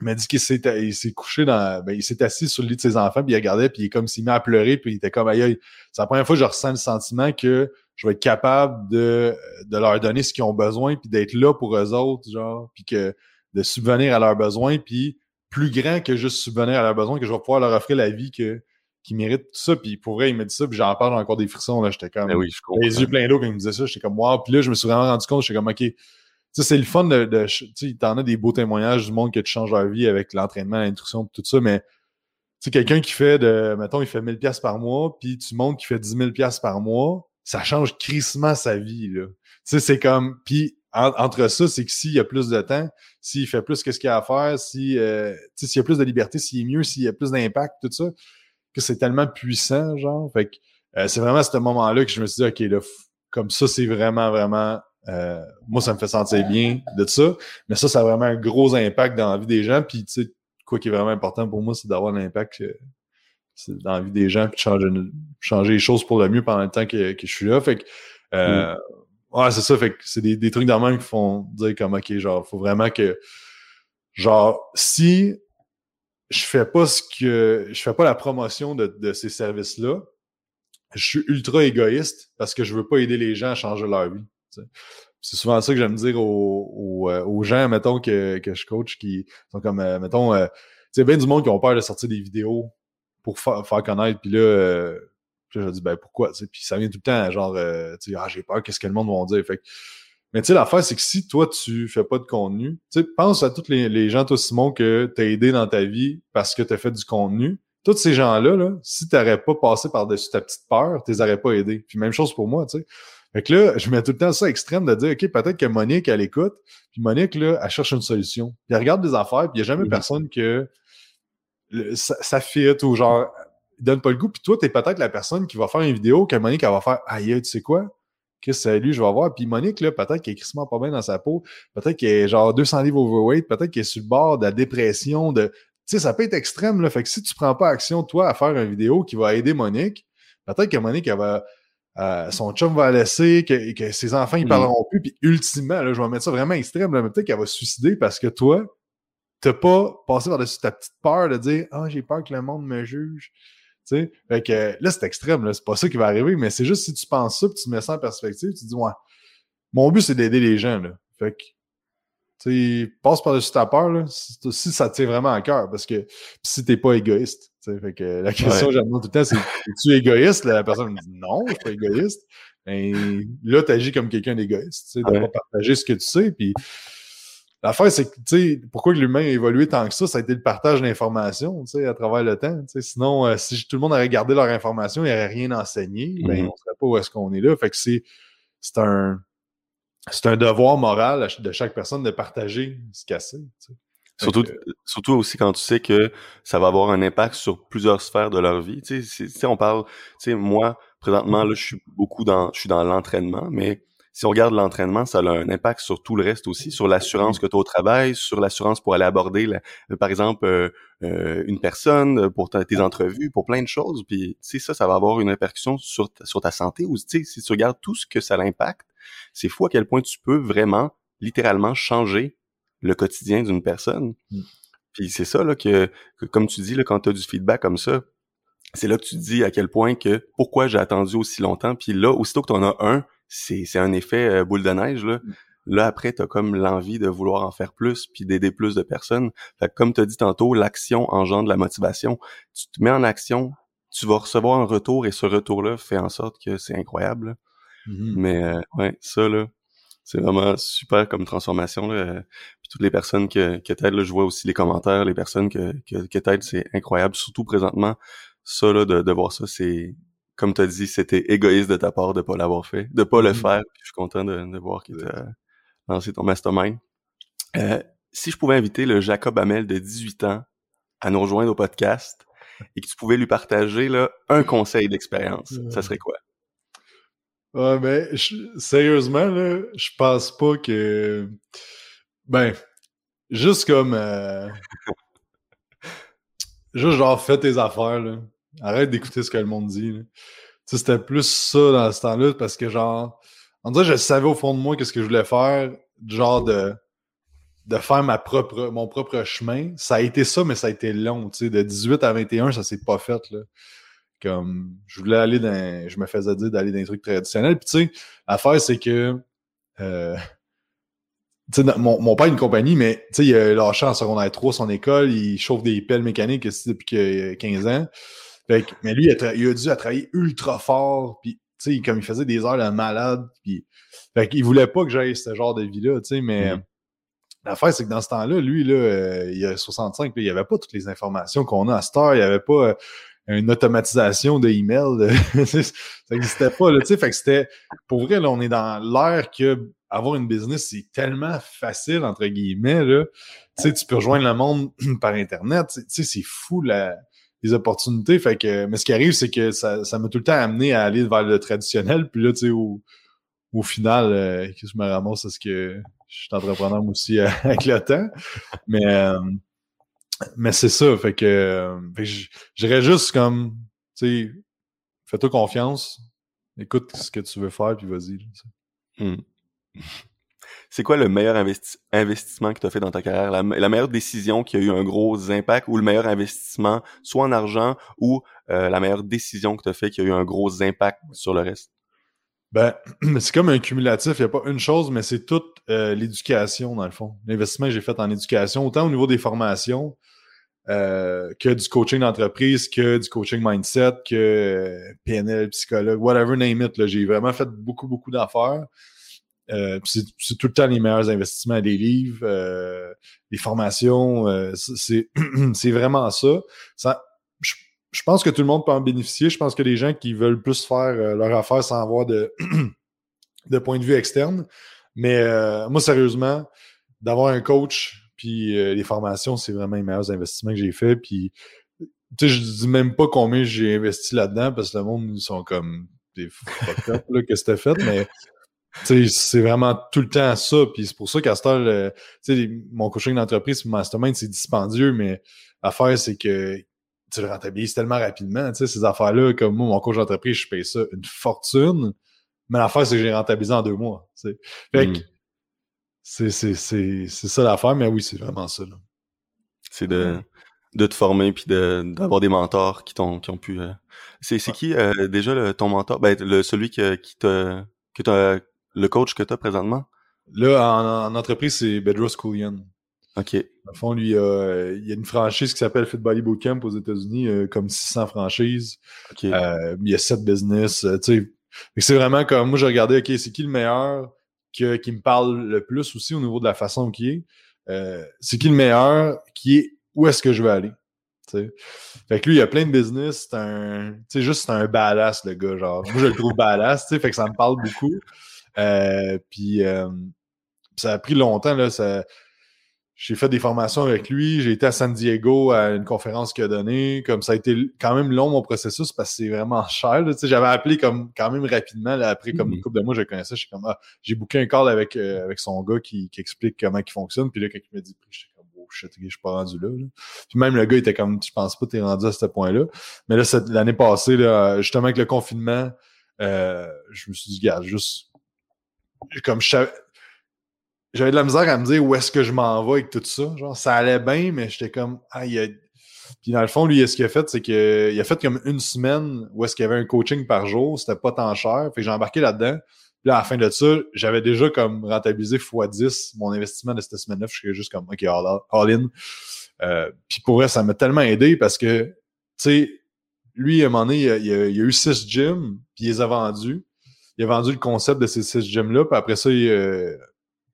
il m'a dit qu'il s'est, s'est couché dans, ben, il s'est assis sur le lit de ses enfants, puis il regardait, puis il est comme s'il met à pleurer, puis il était comme, aïe, c'est la première fois que je ressens le sentiment que je vais être capable de, de leur donner ce qu'ils ont besoin, puis d'être là pour eux autres, genre, puis que de subvenir à leurs besoins, puis plus grand que juste subvenir à leurs besoins, que je vais pouvoir leur offrir la vie que, qu'ils méritent tout ça. Puis pour vrai, il m'a dit ça, puis j'en parle encore des frissons, là, j'étais comme, ben oui, je les yeux pleins d'eau quand il me disait ça, j'étais comme, wow, puis là, je me suis vraiment rendu compte, j'étais comme, ok, c'est le fun de, de tu t'en as des beaux témoignages du monde que tu changes leur vie avec l'entraînement, l'instruction, tout ça, mais tu quelqu'un qui fait de, mettons, il fait 1000 pièces par mois, puis tu montres qu'il fait 10 000 pièces par mois, ça change crissement sa vie, là. Tu sais, c'est comme, puis entre ça, c'est que s'il y a plus de temps, s'il fait plus que ce qu'il a à faire, si, euh, s'il y a plus de liberté, s'il est mieux, s'il y a plus d'impact, tout ça, que c'est tellement puissant, genre. Fait que euh, c'est vraiment à ce moment-là que je me suis dit, OK, là, comme ça, c'est vraiment, vraiment euh, moi, ça me fait sentir bien de ça. Mais ça, ça a vraiment un gros impact dans la vie des gens. Puis, tu sais, quoi qui est vraiment important pour moi, c'est d'avoir l'impact dans la vie des gens, puis de changer, changer les choses pour le mieux pendant le temps que, je suis là. Fait que, euh, Ouais, c'est ça. Fait que c'est des, des trucs dans même qui font dire comme OK, genre, faut vraiment que. Genre, si je fais pas ce que. Je fais pas la promotion de, de ces services-là, je suis ultra égoïste parce que je veux pas aider les gens à changer leur vie. C'est souvent ça que j'aime dire aux, aux, gens, mettons, que, que je coach qui sont comme, euh, mettons, euh, tu sais, bien du monde qui ont peur de sortir des vidéos pour faire, connaître. Puis là, euh, je dis, ben pourquoi? Puis ça vient tout le temps, genre, euh, ah, j'ai peur, qu'est-ce que le monde va dire? Mais tu sais, l'affaire, c'est que si toi, tu fais pas de contenu, tu sais, pense à tous les, les gens, toi, Simon, que tu as aidé dans ta vie parce que tu as fait du contenu. Tous ces gens-là, là, si tu n'aurais pas passé par-dessus ta petite peur, tu les aurais pas aidés. Puis même chose pour moi, tu sais. Fait que là, je mets tout le temps ça extrême de dire, OK, peut-être que Monique, elle écoute, puis Monique, là, elle cherche une solution. Puis elle regarde des affaires, puis il n'y a jamais mm-hmm. personne que ça, ça fit ou genre, donne pas le goût. Puis toi, tu es peut-être la personne qui va faire une vidéo que Monique, elle va faire Aïe, tu sais quoi? Qu'est-ce que lui, je vais voir. Puis Monique, là, peut-être qu'elle est crissement pas bien dans sa peau. Peut-être qu'elle est genre 200 livres overweight. Peut-être qu'elle est sur le bord de la dépression. De... Tu sais, ça peut être extrême, là. Fait que si tu prends pas action, toi, à faire une vidéo qui va aider Monique, peut-être que Monique, elle va. Euh, son chum va la laisser, que, que ses enfants, ils mm. parleront plus. Puis ultimement, là, je vais mettre ça vraiment extrême, là, mais peut-être qu'elle va se suicider parce que toi, t'as pas passé par-dessus ta petite peur de dire Ah, oh, j'ai peur que le monde me juge. sais Fait que là, c'est extrême, là. C'est pas ça qui va arriver, mais c'est juste si tu penses ça, puis tu mets ça en perspective, tu te dis Ouais, mon but, c'est d'aider les gens. Là. Fait que tu sais, passe par-dessus ta peur, là, si, ça te tient vraiment à cœur, parce que si t'es pas égoïste. Fait que la question que j'aime tout le temps, c'est es-tu égoïste? la personne me dit non, je suis pas égoïste. Et ben, là, tu agis comme quelqu'un d'égoïste. Tu sais, de pas partager ce que tu sais. Puis L'affaire, c'est que, tu sais, pourquoi l'humain a évolué tant que ça, ça a été le partage d'informations, tu sais, à travers le temps. Sinon, euh, si tout le monde avait gardé leur information, il n'y aurait rien enseigné, ben, mm-hmm. on ne serait pas où est-ce qu'on est là. Fait que c'est, c'est un, c'est un devoir moral de chaque personne de partager ce qu'elle sait. Surtout, surtout aussi quand tu sais que ça va avoir un impact sur plusieurs sphères de leur vie. Tu sais, on parle, tu sais, moi, présentement, là, je suis beaucoup dans, je suis dans l'entraînement, mais si on regarde l'entraînement, ça a un impact sur tout le reste aussi, sur l'assurance que tu as au travail, sur l'assurance pour aller aborder, euh, par exemple, euh, euh, une personne pour tes entrevues, pour plein de choses. Puis, tu sais, ça, ça va avoir une répercussion sur ta, sur ta santé. Ou, tu sais, si tu regardes tout ce que ça l'impacte, c'est fou à quel point tu peux vraiment, littéralement, changer le quotidien d'une personne. Mm. Puis c'est ça, là, que, comme tu dis, là, quand tu as du feedback comme ça, c'est là que tu dis à quel point que pourquoi j'ai attendu aussi longtemps. Puis là, aussitôt que tu en as un, c'est, c'est un effet euh, boule de neige. Là, mm. là après, tu as comme l'envie de vouloir en faire plus, puis d'aider plus de personnes. Fait comme tu as dit tantôt, l'action engendre la motivation. Tu te mets en action, tu vas recevoir un retour, et ce retour-là fait en sorte que c'est incroyable. Mm-hmm. Mais euh, ouais, ça, là, c'est vraiment super comme transformation. Là. Puis toutes les personnes que, que t'aident, je vois aussi les commentaires, les personnes que, que, que t'aident, c'est incroyable. Surtout présentement, ça, là, de, de voir ça, c'est comme tu as dit, c'était égoïste de ta part de pas l'avoir fait, de pas le mm-hmm. faire. je suis content de, voir que tu as lancé ton mastermind. Euh, si je pouvais inviter le Jacob Hamel de 18 ans à nous rejoindre au podcast et que tu pouvais lui partager là, un conseil d'expérience, ça serait quoi? Ouais, mais sérieusement, là, je pense pas que. Ben, juste comme. Euh... juste genre, fais tes affaires, là. Arrête d'écouter ce que le monde dit. C'était plus ça dans ce temps-là parce que genre, en dirait je savais au fond de moi qu'est-ce que je voulais faire, genre de, de faire ma propre, mon propre chemin. Ça a été ça, mais ça a été long. sais De 18 à 21, ça s'est pas fait. Là. Comme je voulais aller dans. Je me faisais dire d'aller dans des trucs traditionnels. Puis tu sais, l'affaire, c'est que euh, mon, mon père a une compagnie, mais il a lâché en secondaire 3 son école, il chauffe des pelles mécaniques depuis 15 ans mais lui, il a, il a dû travailler ultra fort, puis tu sais, comme il faisait des heures de malade, puis fait qu'il voulait pas que j'aille ce genre de vie-là, tu sais, mais mm. l'affaire, c'est que dans ce temps-là, lui, là, euh, il a 65, puis il n'y avait pas toutes les informations qu'on a à cette heure, il n'y avait pas euh, une automatisation de email, ça n'existait pas, là, fait que c'était, pour vrai, là, on est dans l'ère que avoir une business, c'est tellement facile, entre guillemets, là, tu sais, tu peux rejoindre le monde par Internet, c'est fou, la des opportunités. Fait que, mais ce qui arrive, c'est que ça, ça m'a tout le temps amené à aller vers le traditionnel. Puis là, tu sais, au, au final, euh, je me ramasse ce que je suis entrepreneur aussi euh, avec le temps. Mais, euh, mais c'est ça. Fait que, fait j'irais juste comme, tu sais, fais-toi confiance. Écoute ce que tu veux faire, puis vas-y. Hmm. C'est quoi le meilleur investissement que tu as fait dans ta carrière? La, meilleure décision qui a eu un gros impact ou le meilleur investissement, soit en argent ou euh, la meilleure décision que tu as fait qui a eu un gros impact sur le reste? Ben, c'est comme un cumulatif. Il n'y a pas une chose, mais c'est toute euh, l'éducation, dans le fond. L'investissement que j'ai fait en éducation, autant au niveau des formations euh, que du coaching d'entreprise, que du coaching mindset, que PNL, psychologue, whatever, name it. J'ai vraiment fait beaucoup, beaucoup d'affaires. Euh, c'est tout le temps les meilleurs investissements des livres, euh, les formations. Euh, c'est vraiment ça je, pense que tout le monde peut en bénéficier. Je pense que les gens qui veulent plus faire leur affaire sans avoir de, de point de vue externe. Mais moi, sérieusement, d'avoir un coach puis les formations, c'est vraiment les meilleurs investissements que j'ai fait. Puis, tu sais, je dis même pas combien j'ai investi là-dedans parce que le monde, ils sont comme des fuck up, là, que c'était fait, mais c'est vraiment tout le temps ça. Puis c'est pour ça qu'à ce mon coaching d'entreprise, mon mastermind, c'est dispendieux, mais l'affaire, c'est que tu le rentabilises tellement rapidement. Ces affaires-là, comme moi, mon coach d'entreprise, je paye ça une fortune. Mais l'affaire, c'est que j'ai rentabilisé en deux mois. Fait que hmm. c'est ça l'affaire, mais oui, c'est vraiment ça. C'est de, de te former puis d'avoir des mentors qui t'ont qui ont pu. Euh, c'est qui euh, déjà le, ton mentor? Ben, le, celui qui, qui t'a que t'as le coach que tu as présentement? Là, en, entreprise, c'est Bedros Koulian. OK. Au fond, lui, euh, il y a une franchise qui s'appelle Fit Body Bootcamp aux États-Unis, euh, comme 600 franchises. Euh, il y a 7 business. c'est vraiment comme moi, j'ai regardé, OK, c'est qui le meilleur qui me parle le plus aussi au niveau de la façon qu'il est? c'est qui le meilleur qui est où est-ce que je vais aller? T'sais. Fait que lui, il a plein de business. C'est un. Tu sais, juste c'est un badass, le gars. Genre, moi, je le trouve badass, tu sais, fait que ça me parle beaucoup. Euh, puis euh, ça a pris longtemps. Là, ça... J'ai fait des formations avec lui. J'ai été à San Diego à une conférence qu'il a donnée. Comme ça a été quand même long mon processus parce que c'est vraiment cher. J'avais appelé comme quand même rapidement. Là, après, comme une mmh. couple de mois, je connaissais. J'ai comme ah, j'ai booké un call avec, euh, avec son gars qui, qui, explique comment il fonctionne. Puis là, quand il m'a dit j'étais comme oh shit, je suis pas rendu là, Puis même le gars était comme je pense pas t'es rendu à ce point-là. Mais là, l'année passée, là, justement avec le confinement, euh, je me suis dit, gars, juste comme j'avais de la misère à me dire où est-ce que je m'en vais avec tout ça. Genre, ça allait bien, mais j'étais comme, ah, il a... Puis dans le fond, lui, ce qu'il a fait, c'est qu'il a fait comme une semaine où est-ce qu'il y avait un coaching par jour, c'était pas tant cher. Fait que j'ai embarqué là-dedans. Puis là, à la fin de ça, j'avais déjà comme rentabilisé x10 mon investissement de cette semaine-là. Je suis juste comme, OK, all, in. Euh, puis pour vrai, ça m'a tellement aidé parce que, tu sais, lui, à un moment donné, il a, a, il a eu six gyms, puis il les a vendus il a vendu le concept de ces six gyms-là, puis après ça, il, euh,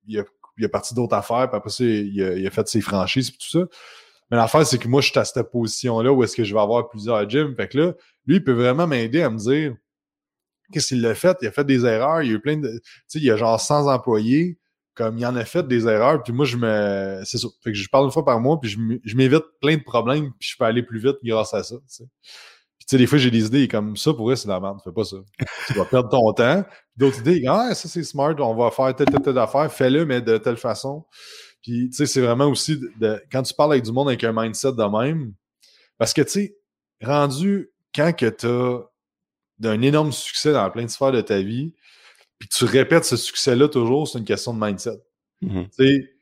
il, a, il a parti d'autres affaires, puis après ça, il a, il a fait ses franchises, puis tout ça. Mais l'affaire, c'est que moi, je suis à cette position-là où est-ce que je vais avoir plusieurs gyms. Fait que là, lui, il peut vraiment m'aider à me dire qu'est-ce qu'il a fait? Il a fait des erreurs. Il a eu plein de. Tu sais, il a genre 100 employés. Comme il en a fait des erreurs. Puis moi, je me. C'est ça. Fait que je parle une fois par mois, puis je m'évite plein de problèmes, puis je peux aller plus vite grâce à ça. Tu sais, des fois, j'ai des idées comme ça, pour eux, c'est la merde, fais pas ça. tu vas perdre ton temps. D'autres idées, ah, ça, c'est smart, on va faire telle, telle, telle affaire, fais-le, mais de telle façon. Puis, tu sais, c'est vraiment aussi, de, quand tu parles avec du monde avec un mindset de même, parce que, tu sais, rendu quand que tu as d'un énorme succès dans plein de sphères de ta vie, puis tu répètes ce succès-là toujours, c'est une question de mindset. Mm-hmm. Tu sais,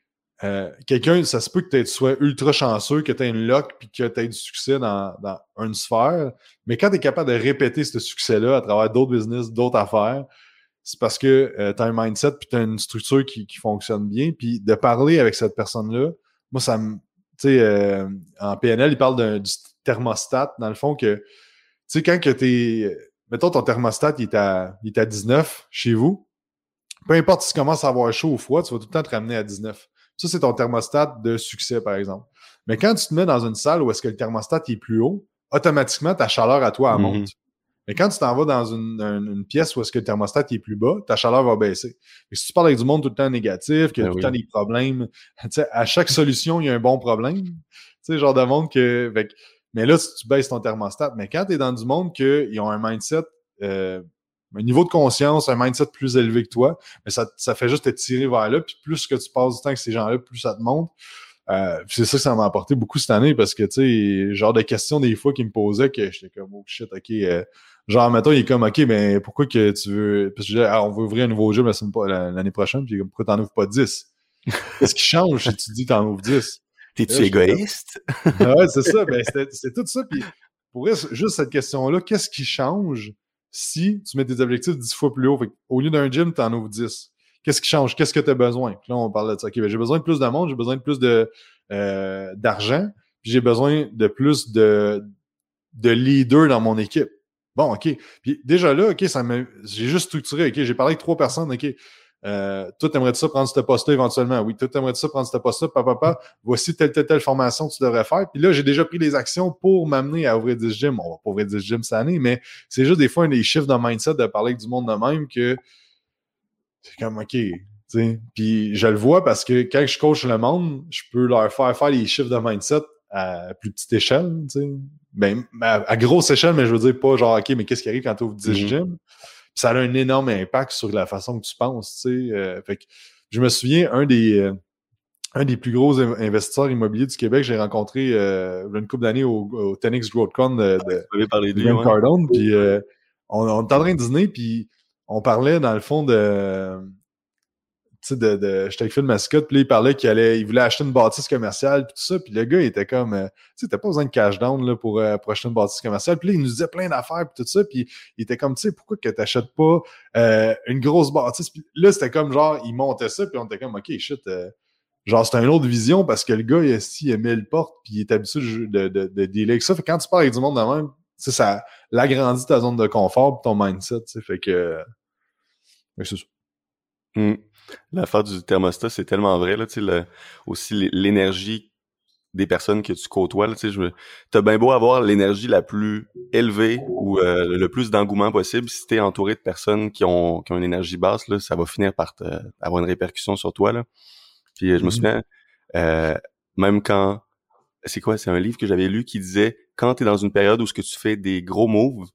euh, quelqu'un, ça se peut que tu sois ultra chanceux, que tu aies une lock puis que tu aies du succès dans, dans, une sphère. Mais quand tu es capable de répéter ce succès-là à travers d'autres business, d'autres affaires, c'est parce que euh, tu as un mindset puis tu as une structure qui, qui, fonctionne bien. Puis de parler avec cette personne-là, moi, ça me. Tu sais, euh, en PNL, il parle du thermostat, dans le fond, que tu sais, quand que tu es. Mettons, ton thermostat, il est, à, il est à 19 chez vous. Peu importe si tu commences à avoir chaud ou froid, tu vas tout le temps te ramener à 19. Ça, c'est ton thermostat de succès, par exemple. Mais quand tu te mets dans une salle où est-ce que le thermostat est plus haut, automatiquement, ta chaleur à toi, elle mhm. monte. Mais quand tu t'en vas dans une, pièce où est-ce que le thermostat est plus bas, ta chaleur va baisser. Et si tu parles avec du monde tout le temps négatif, qu'il y a ben tout le temps des problèmes, à chaque solution, il y a un bon problème. Tu sais, genre de monde que. mais là, tu baisses ton thermostat. Mais quand tu es dans du monde qu'ils ont un mindset euh, un niveau de conscience, un mindset plus élevé que toi, mais ça, ça fait juste te tirer vers là. Puis plus que tu passes du temps avec ces gens-là, plus ça te monte. Euh, c'est ça que ça m'a apporté beaucoup cette année parce que, tu sais, genre de questions des fois qu'il me posait que j'étais comme, oh shit, ok. Euh, genre, mettons, il est comme, ok, mais pourquoi que tu veux. Parce que je disais, ah, on veut ouvrir un nouveau jeu l'année prochaine, puis pourquoi t'en ouvres pas 10? Qu'est-ce qui change si tu dis t'en ouvres 10? T'es-tu égoïste? Ah ouais, c'est ça. Ben, c'est tout ça. Puis, pour juste cette question-là, qu'est-ce qui change? Si tu mets tes objectifs 10 fois plus haut? au lieu d'un gym, t'en ouvres 10. Qu'est-ce qui change? Qu'est-ce que tu as besoin? là, on parle de ça. OK, ben, j'ai besoin de plus de j'ai besoin de plus de euh, d'argent, puis j'ai besoin de plus de, de leaders dans mon équipe. Bon, OK. Puis déjà là, OK, ça m'a. J'ai juste structuré, OK, j'ai parlé avec trois personnes, OK. Euh, toi, t'aimerais ça prendre ce poste-là éventuellement? Oui, toi, t'aimerais ça prendre ce poste-là? Papa, papa, voici telle, telle, telle formation que tu devrais faire. Puis là, j'ai déjà pris les actions pour m'amener à ouvrir 10 gyms. On va pas ouvrir 10 gyms cette année, mais c'est juste des fois un des chiffres de mindset de parler avec du monde de même que c'est comme, OK. Puis je le vois parce que quand je coach le monde, je peux leur faire faire les chiffres de mindset à plus petite échelle. Ben, à, grosse échelle, mais je veux dire pas genre, OK, mais qu'est-ce qui arrive quand tu ouvres 10 mm-hmm. gyms? Ça a un énorme impact sur la façon que tu penses. Tu sais. Euh, fait que je me souviens, un des, euh, un des plus gros investisseurs immobiliers du Québec, j'ai rencontré euh, une couple d'années au, au Tenix GrowthCon de, de, de Cardone. Puis on, on était en train de dîner, puis on parlait dans le fond de sais, de, de j'étais avec Phil Mascotte, puis il parlait qu'il allait, il voulait acheter une bâtisse commerciale, puis tout ça, puis le gars, il était comme, euh, tu sais, t'as pas besoin de cash down là, pour, euh, pour acheter une bâtisse commerciale, puis là, il nous disait plein d'affaires, puis tout ça, puis il était comme, tu sais, pourquoi que t'achètes pas euh, une grosse bâtisse, là, c'était comme, genre, il montait ça, puis on était comme, OK, shit, euh, genre, c'est une autre vision, parce que le gars, il, il aimait le porte, puis il est habitué de, de, de, dealer avec ça, fait quand tu parles avec du monde de même, ça l'agrandit ta zone de confort, puis ton mindset, tu fait que, c'est ça. Mm. L'affaire du thermostat, c'est tellement vrai, là, tu sais, aussi l'énergie des personnes que tu côtoies, tu t'as bien beau avoir l'énergie la plus élevée ou euh, le plus d'engouement possible, si t'es entouré de personnes qui ont, qui ont une énergie basse, là, ça va finir par avoir une répercussion sur toi, là. Puis je me mm-hmm. souviens, euh, même quand, c'est quoi, c'est un livre que j'avais lu qui disait, quand t'es dans une période où ce que tu fais des gros moves,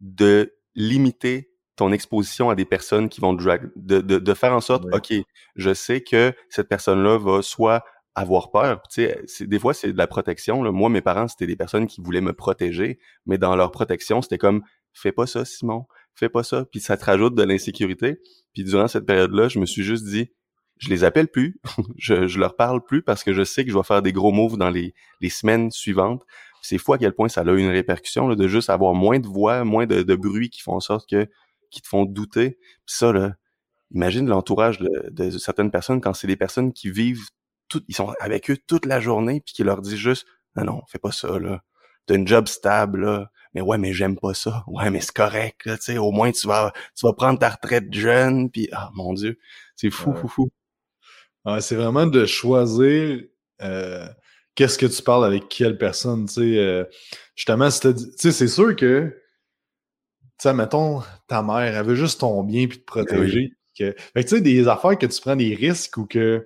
de limiter ton exposition à des personnes qui vont drag, de, de, de faire en sorte, OK, je sais que cette personne-là va soit avoir peur. Tu sais, des fois, c'est de la protection. Là. Moi, mes parents, c'était des personnes qui voulaient me protéger, mais dans leur protection, c'était comme fais pas ça, Simon, fais pas ça. Puis ça te rajoute de l'insécurité. Puis durant cette période-là, je me suis juste dit, je les appelle plus, je, je leur parle plus parce que je sais que je vais faire des gros moves dans les, les semaines suivantes. C'est fou à quel point ça a une répercussion là, de juste avoir moins de voix, moins de, de bruit qui font en sorte que qui te font douter. Puis ça, là, imagine l'entourage de, certaines personnes quand c'est des personnes qui vivent tout, ils sont avec eux toute la journée puis qui leur disent juste non non fais pas ça là. T'as une job stable là. Mais ouais mais j'aime pas ça. Ouais mais c'est correct là tu sais. Au moins tu vas tu vas prendre ta retraite jeune puis ah mon dieu. C'est fou fou fou. C'est vraiment de choisir euh, qu'est-ce que tu parles avec quelle personne tu sais euh, justement tu sais c'est sûr que sais, mettons, ta mère, elle veut juste ton bien puis te ben protéger. Que... Fait que, tu sais, des affaires que tu prends des risques ou que.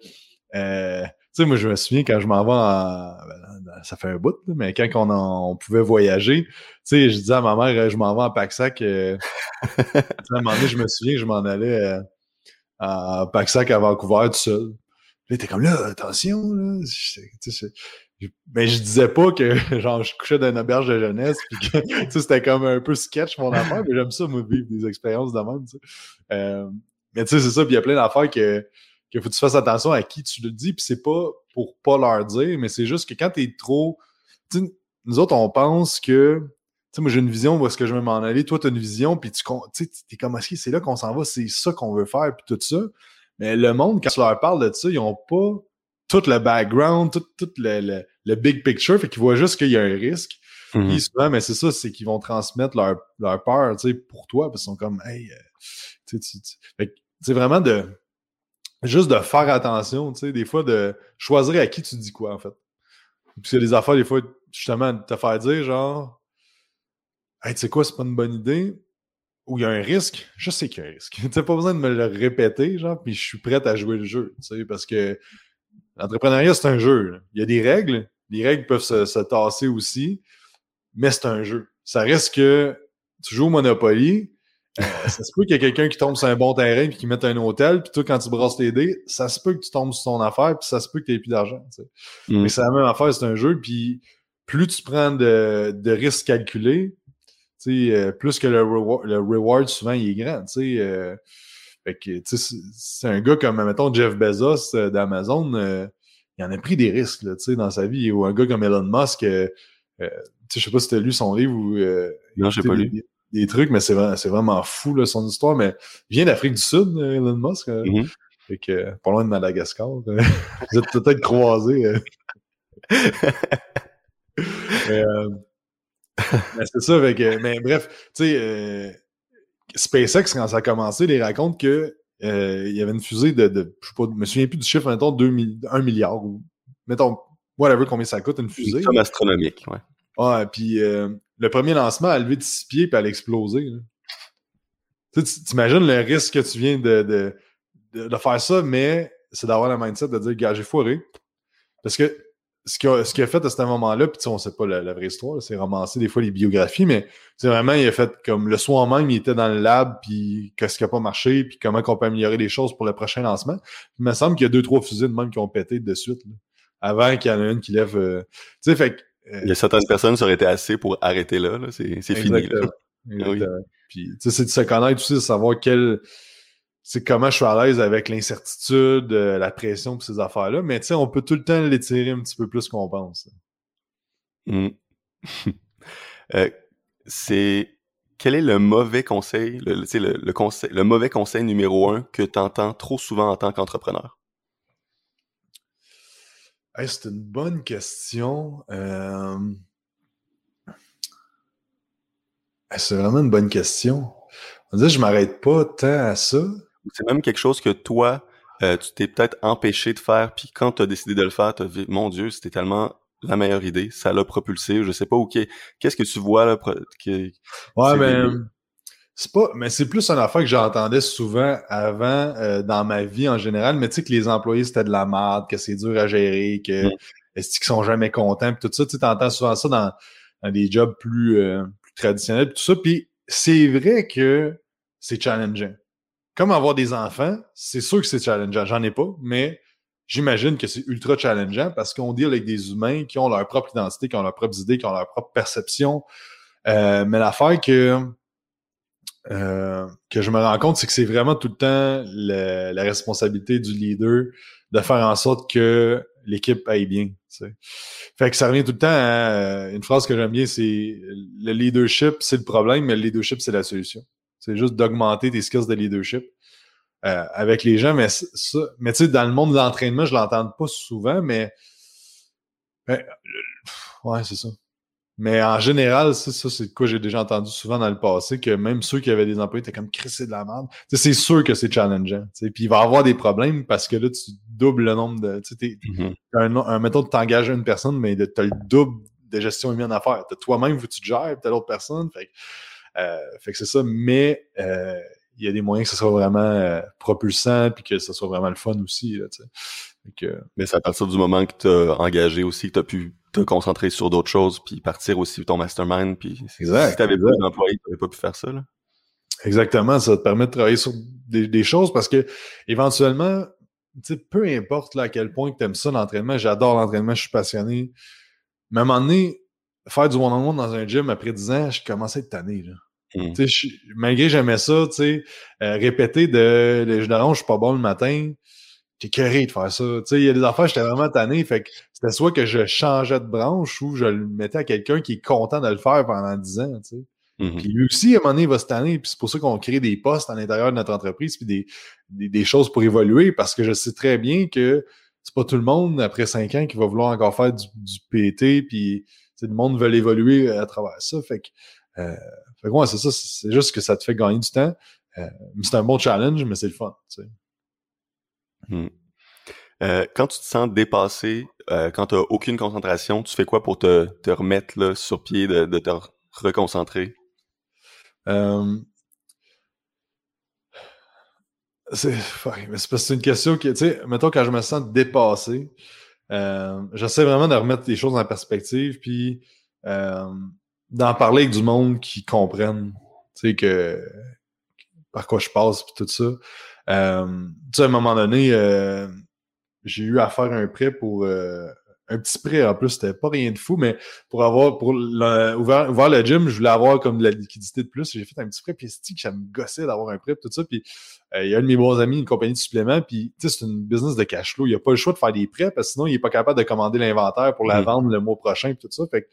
Euh, tu sais, moi, je me souviens quand je m'en vais en. Ben, ça fait un bout, mais quand on, on pouvait voyager, tu sais, je disais à ma mère, je m'en vais en Paxac. Euh... à un moment donné, je me souviens que je m'en allais euh, à Paxac à Vancouver tout seul. Là, t'es comme là, attention, là mais je disais pas que genre je couchais dans une auberge de jeunesse puis que c'était comme un peu sketch mon affaire mais j'aime ça moi vivre des expériences de même euh, mais tu sais c'est ça puis il y a plein d'affaires que qu'il faut que tu fasses attention à qui tu le dis puis c'est pas pour pas leur dire mais c'est juste que quand t'es trop nous autres on pense que tu sais moi j'ai une vision où est-ce que je vais m'en aller toi t'as une vision puis tu sais t'es comme ok c'est là qu'on s'en va c'est ça qu'on veut faire puis tout ça. Mais le monde quand tu leur parles de ça ils ont pas tout le background, tout, tout le, le, big picture, fait qu'ils voient juste qu'il y a un risque. Mm Puis souvent, mais c'est ça, c'est qu'ils vont transmettre leur, leur peur, tu sais, pour toi, parce qu'ils sont comme, hey, euh, tu sais, c'est vraiment de, juste de faire attention, tu sais, des fois de choisir à qui tu dis quoi, en fait. Puis c'est des affaires, des fois, justement, de te faire dire, genre, hey, tu sais quoi, c'est pas une bonne idée, ou il y a un risque, je sais qu'il y a un risque. Tu n'as pas besoin de me le répéter, genre, puis je suis prêt à jouer le jeu, tu sais, parce que L'entrepreneuriat, c'est un jeu. Il y a des règles. Les règles peuvent se, tasser aussi, mais c'est un jeu. Ça reste que tu joues au Monopoly Euh, ça se peut qu'il y ait quelqu'un qui tombe sur un bon terrain et qui mette un hôtel, puis toi, quand tu brosses tes dés, ça se peut que tu tombes sur ton affaire, puis ça se peut que tu n'aies plus d'argent. Mm. Mais c'est la même affaire, c'est un jeu, puis plus tu prends de, de risques calculés, euh, plus que le, le, reward, souvent, il est grand. Euh, c'est un gars comme, mettons, Jeff Bezos euh, d'Amazon, euh, il en a pris des risques là, dans sa vie. Ou un gars comme Elon Musk, euh, je sais pas si tu as lu son livre ou. non, j'ai pas lu. Des, trucs, mais c'est vraiment fou là, son histoire. Mais il vient d'Afrique du Sud, Elon Musk. Mm-hmm. Fait que, pas loin de Madagascar. Vous êtes peut-être croisés. mais, c'est ça, mais bref, tu sais, SpaceX, quand ça a commencé, il raconte que euh, il y avait une fusée de, de je sais pas, me souviens plus du chiffre, mettons 2 1 milliard ou mettons whatever combien ça coûte une fusée. Une astronomique, ouais. Ouais, puis euh, le premier lancement a levé de 6 pieds puis elle a explosé. Tu t'imagines le risque que tu viens de, de, de, faire ça, mais c'est d'avoir la mindset de dire, gars, j'ai foiré. Parce que ce qu'il a, fait à ce moment-là, puis on sait pas la, vraie histoire, c'est romancer des fois les biographies, mais c'est vraiment, il a fait comme le soir même, il était dans le lab, puis qu'est-ce qui a pas marché, puis comment on peut améliorer les choses pour le prochain lancement. il me semble qu'il y a deux, trois fusées de même qui ont pété de suite, avant qu'il y en ait une qui lève. Euh, tu sais, fait euh, Il y a certaines personnes, ça aurait été assez pour arrêter là, là. c'est fini. Là. Oui. Puis, tu sais, c'est de se connaître aussi, de savoir quel c'est comment je suis à l'aise avec l'incertitude, euh, la pression et ces affaires-là. Mais tu sais, on peut tout le temps l'étirer un petit peu plus qu'on pense. Mmh. Euh, c'est quel est le mauvais conseil, le, le, le, conseil, le mauvais conseil numéro un que tu entends trop souvent en tant qu'entrepreneur? c'est une bonne question. Euh, c'est vraiment une bonne question. On dirait que je m'arrête pas tant à ça c'est même quelque chose que toi, euh, tu t'es peut-être empêché de faire, puis quand tu as décidé de le faire, tu as vu, mon Dieu, c'était tellement la meilleure idée, ça l'a propulsé, je sais pas, ok, qu'est-ce que tu vois là? Que, ouais, ben, c'est pas, mais c'est plus une affaire que j'entendais souvent avant euh, dans ma vie en général, mais tu sais que les employés c'était de la merde, que c'est dur à gérer, que mm. est-ce qu'ils sont jamais contents, puis tout ça, tu entends souvent ça dans, dans des jobs plus, euh, plus traditionnels, tout ça, puis c'est vrai que c'est challengeant comme avoir des enfants, c'est sûr que c'est challengeant. J'en ai pas, mais j'imagine que c'est ultra challengeant parce qu'on deal avec des humains qui ont leur propre identité, qui ont leurs propres idées, qui ont leur propre perception. Euh, mais l'affaire que, euh, que je me rends compte, c'est que c'est vraiment tout le temps la responsabilité du leader de faire en sorte que l'équipe aille bien. Fait que ça revient tout le temps à une phrase que j'aime bien, c'est le leadership, c'est le problème, mais le leadership, c'est la solution. C'est juste d'augmenter tes skills de leadership euh, avec les gens. Mais, ça, mais tu sais, dans le monde de l'entraînement, je l'entends pas souvent, mais. Ben, ouais, c'est ça. Mais en général, ça, ça c'est quoi j'ai déjà entendu souvent dans le passé, que même ceux qui avaient des employés étaient comme crissés de la merde. c'est sûr que c'est challengeant. Puis il va y avoir des problèmes parce que là, tu doubles le nombre de. Tu sais, mm-hmm. un, un, mettons, tu t'engages une personne, mais tu as le double de gestion humaine à faire. Tu toi-même, où tu te gères, tu as l'autre personne. Fait fait que c'est ça, mais euh, il y a des moyens que ce soit vraiment euh, propulsant puis que ce soit vraiment le fun aussi. Là, que... Mais c'est à partir du moment que tu as engagé aussi, que tu as pu te concentrer sur d'autres choses puis partir aussi ton mastermind. Puis exact, si tu avais pas d'employés, tu n'aurais pas pu faire ça. Là. Exactement, ça te permet de travailler sur des, choses parce que éventuellement, peu importe là, à quel point tu aimes ça, l'entraînement, j'adore l'entraînement, je suis passionné. Mais à un moment donné, faire du one-on-one dans un gym après 10 ans, je commençais à être tanné. Là. Mmh. malgré que j'aimais ça, tu euh, répéter de les d'orange, je suis pas bon le matin, t'es curé de faire ça. Il y a des affaires, j'étais vraiment tanné. Fait que c'était soit que je changeais de branche ou je le mettais à quelqu'un qui est content de le faire pendant 10 ans. sais. Mmh puis lui aussi, à un moment donné, il va se tanner. Puis c'est pour ça qu'on crée des postes à l'intérieur de notre entreprise, puis des, des, choses pour évoluer, parce que je sais très bien que c'est pas tout le monde, après 5 ans, qui va vouloir encore faire du, du PT, puis le monde veut évoluer à travers ça. Fait que euh, fait que c'est ça, c'est juste que ça te fait gagner du temps. Euh, c'est un bon challenge, mais c'est le fun. Tu sais. Hmm. Euh, quand tu te sens dépassé, euh, quand tu n'as aucune concentration, tu fais quoi pour te, te remettre là, sur pied, de, de te reconcentrer? C'est c'est une question qui, tu sais, mettons quand je me sens dépassé, j'essaie vraiment de remettre les choses en perspective, puis d'en parler avec du monde qui comprenne. Tu sais, que, par quoi je passe, puis tout ça. Euh, tu sais, à un moment donné, euh, j'ai eu à faire un prêt pour euh, un petit prêt en plus, c'était pas rien de fou, mais pour avoir pour le, ouvert, ouvert, le gym, je voulais avoir comme de la liquidité de plus. J'ai fait un petit prêt, puis c'est que ça me gossait d'avoir un prêt, tout ça. Puis euh, il y a un de mes bons amis, une compagnie de suppléments, puis tu sais, c'est une business de cash flow. Il a pas le choix de faire des prêts parce que sinon, il est pas capable de commander l'inventaire pour la mm. vendre le mois prochain, puis tout ça. Fait que,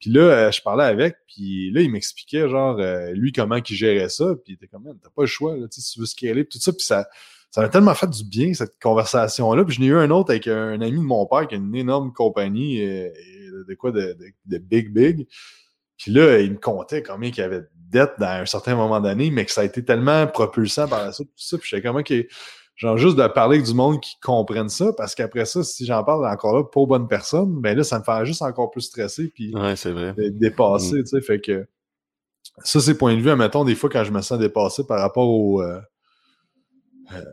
puis là, euh, je parlais avec, puis là, il m'expliquait, genre, euh, lui, comment il gérait ça, puis il était comme, t'as pas le choix, là, si tu veux scaler, tout ça, puis ça ça m'a tellement fait du bien, cette conversation-là. Puis je n'ai eu un autre avec un, ami de mon père qui a une énorme compagnie euh, de quoi de, de, Big Big. Puis là, il me comptait combien qu'il y avait de dettes dans un certain moment d'année, mais que ça a été tellement propulsant par la suite, tout ça. Puis je sais comment que genre juste de parler avec du monde qui comprenne ça, parce qu'après ça, si j'en parle encore là pour bonne personne, ben là, ça me fait juste encore plus stresser puis ouais, c'est vrai. dépasser, mm. tu sais. Fait que ça, c'est point de vue, admettons, des fois quand je me sens dépassé par rapport au. Euh, euh,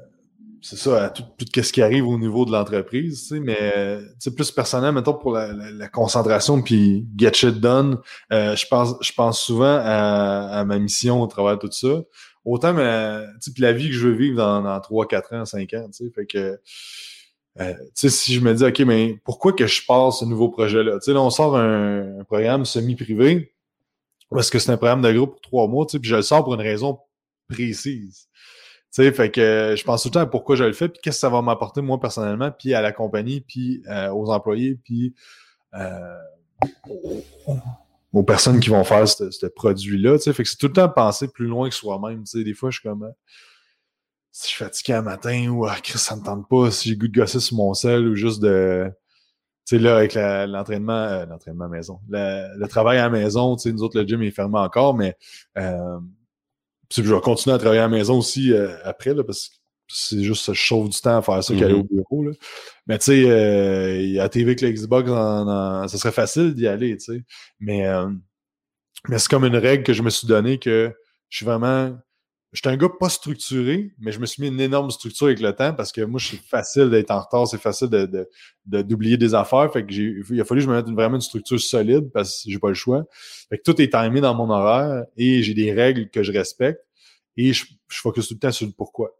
c'est ça, à tout, ce qui arrive au niveau de l'entreprise, tu sais, mais c'est plus personnel, mettons, pour la, concentration puis get shit done, euh, je pense je pense souvent à, ma mission au travers de tout ça. Autant la vie que je veux vivre dans, dans 3, 4 ans, 5 ans, fait que euh, si je me dis, OK, mais pourquoi que je passe ce nouveau projet-là? Là, on sort un, programme semi-privé parce que c'est un programme de groupe pour trois mois, puis je le sors pour une raison précise. Tu sais, fait que je pense tout le temps à pourquoi je le fais, puis qu'est-ce que ça va m'apporter moi personnellement, puis à la compagnie, puis euh, aux employés, puis euh, aux personnes qui vont faire ce, produit-là. Fait que c'est tout le temps penser plus loin que soi-même. Des fois, je suis comme euh, si je suis fatigué un matin ou ah, Chris, ça me tente pas, si j'ai goût de gosser sur mon sel ou juste de. Tu sais, là, avec l'entraînement, l'entraînement maison, le, travail à la maison, tu sais, nous autres, le gym est fermé encore, mais puis je vais continuer à travailler à la maison aussi euh, après, là, parce que c'est juste ça chauffe du temps à faire ça qu'aller au mm-hmm. bureau. Là. Mais tu sais, euh, à TV avec la Xbox, ça serait facile d'y aller, tu sais. Mais, euh, mais c'est comme une règle que je me suis donnée que je suis vraiment J'étais un gars pas structuré, mais je me suis mis une énorme structure avec le temps parce que moi, c'est facile d'être en retard, c'est facile de, d'oublier des affaires. Fait que j'ai, il a fallu que je me mette vraiment une structure solide parce que j'ai pas le choix. Fait que tout est timé dans mon horaire et j'ai des règles que je respecte et je, je focus tout le temps sur le pourquoi.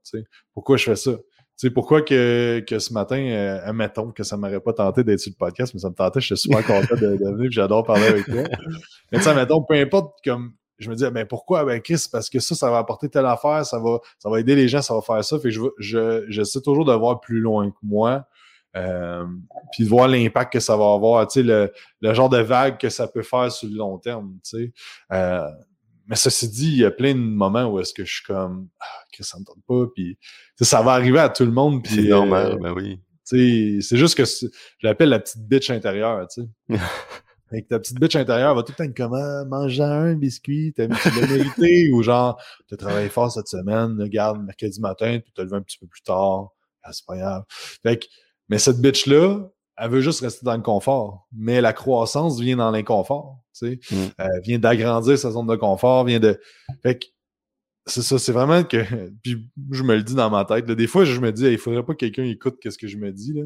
Pourquoi je fais ça? Sais, pourquoi que, que ce matin, euh, admettons que ça m'aurait pas tenté d'être sur le podcast, mais ça me tentait, je suis super content de, de venir, j'adore parler avec toi. Mais tu sais, admettons, peu importe comme je me dis, ben pourquoi? Ben Chris, parce que ça, ça va apporter telle affaire, ça va, ça va aider les gens, ça va faire ça. Fait que je, je, j'essaie toujours de voir plus loin que moi. Euh, puis de voir l'impact que ça va avoir, tu sais, le, le, genre de vague que ça peut faire sur le long terme, tu sais. Euh, mais ceci dit, il y a plein de moments où est-ce que je suis comme, ah, Chris, ça me tente pas, puis ça va arriver à tout le monde. C'est normal, euh, ben oui. C'est juste que je l'appelle la petite bitch intérieure, tu sais. Avec ta petite bitch intérieure va tout le temps être comme ah, manger un biscuit, t'as mérité, ou genre t'as travaillé fort cette semaine, regarde, mercredi matin, tu t'as levé un petit peu plus tard. Ah, c'est pas grave. Fait que, mais cette bitch-là, elle veut juste rester dans le confort. Mais la croissance vient dans l'inconfort. Tu sais. Mm. Elle vient d'agrandir sa zone de confort, vient de. Fait que c'est ça, c'est vraiment que. Puis je me le dis dans ma tête. Des fois, je me dis, il faudrait pas que quelqu'un écoute qu'est-ce que je me dis. Là.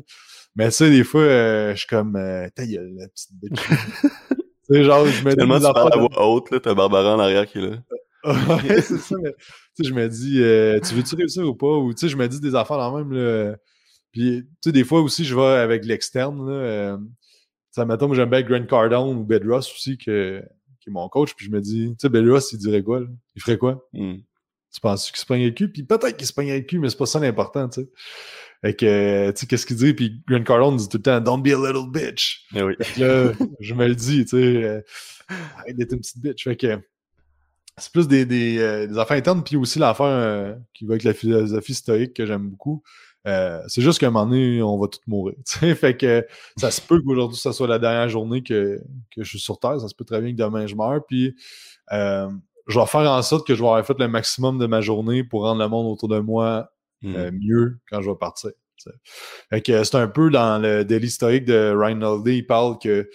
Mais tu sais, des fois, euh, je suis comme, euh, ta gueule, la petite bitch. tu sais, genre, je me dis. Tellement tu parles à voix haute, là, t'as Barbara en arrière qui est là. ouais, c'est ça, mais tu sais, je me dis, euh, tu veux-tu réussir ou pas? Ou tu sais, je me dis des affaires dans même, là. Puis, tu sais, des fois aussi, je vais avec l'externe, là. Euh, ça m'attend, j'aime bien Grant Cardone ou Bedros aussi, que, qui est mon coach, puis je me dis, tu sais, Bedros, il dirait quoi, là? Il ferait quoi? Mm. Tu penses qu'il se pogne le cul? Puis peut-être qu'il se pogne le cul, mais c'est pas ça l'important, tu sais. Fait que, tu sais, qu'est-ce qu'il dit? Puis Grant Cardone dit tout le temps, don't be a little bitch. Eh oui. là, je me le dis, tu sais, euh, arrête d'être une petite bitch. Fait que, c'est plus des, des, euh, des, affaires internes, puis aussi l'affaire euh, qui va avec la philosophie stoïque que j'aime beaucoup. Euh, c'est juste qu'à un moment donné, on va tous mourir. sais Fait que ça se peut qu'aujourd'hui, ça soit la dernière journée que, que je suis sur Terre. Ça se peut très bien que demain, je meure. Puis euh, je vais faire en sorte que je vais avoir fait le maximum de ma journée pour rendre le monde autour de moi euh, hmm. mieux quand je vais partir. c'est un peu dans le délit historique de Ryan il parle que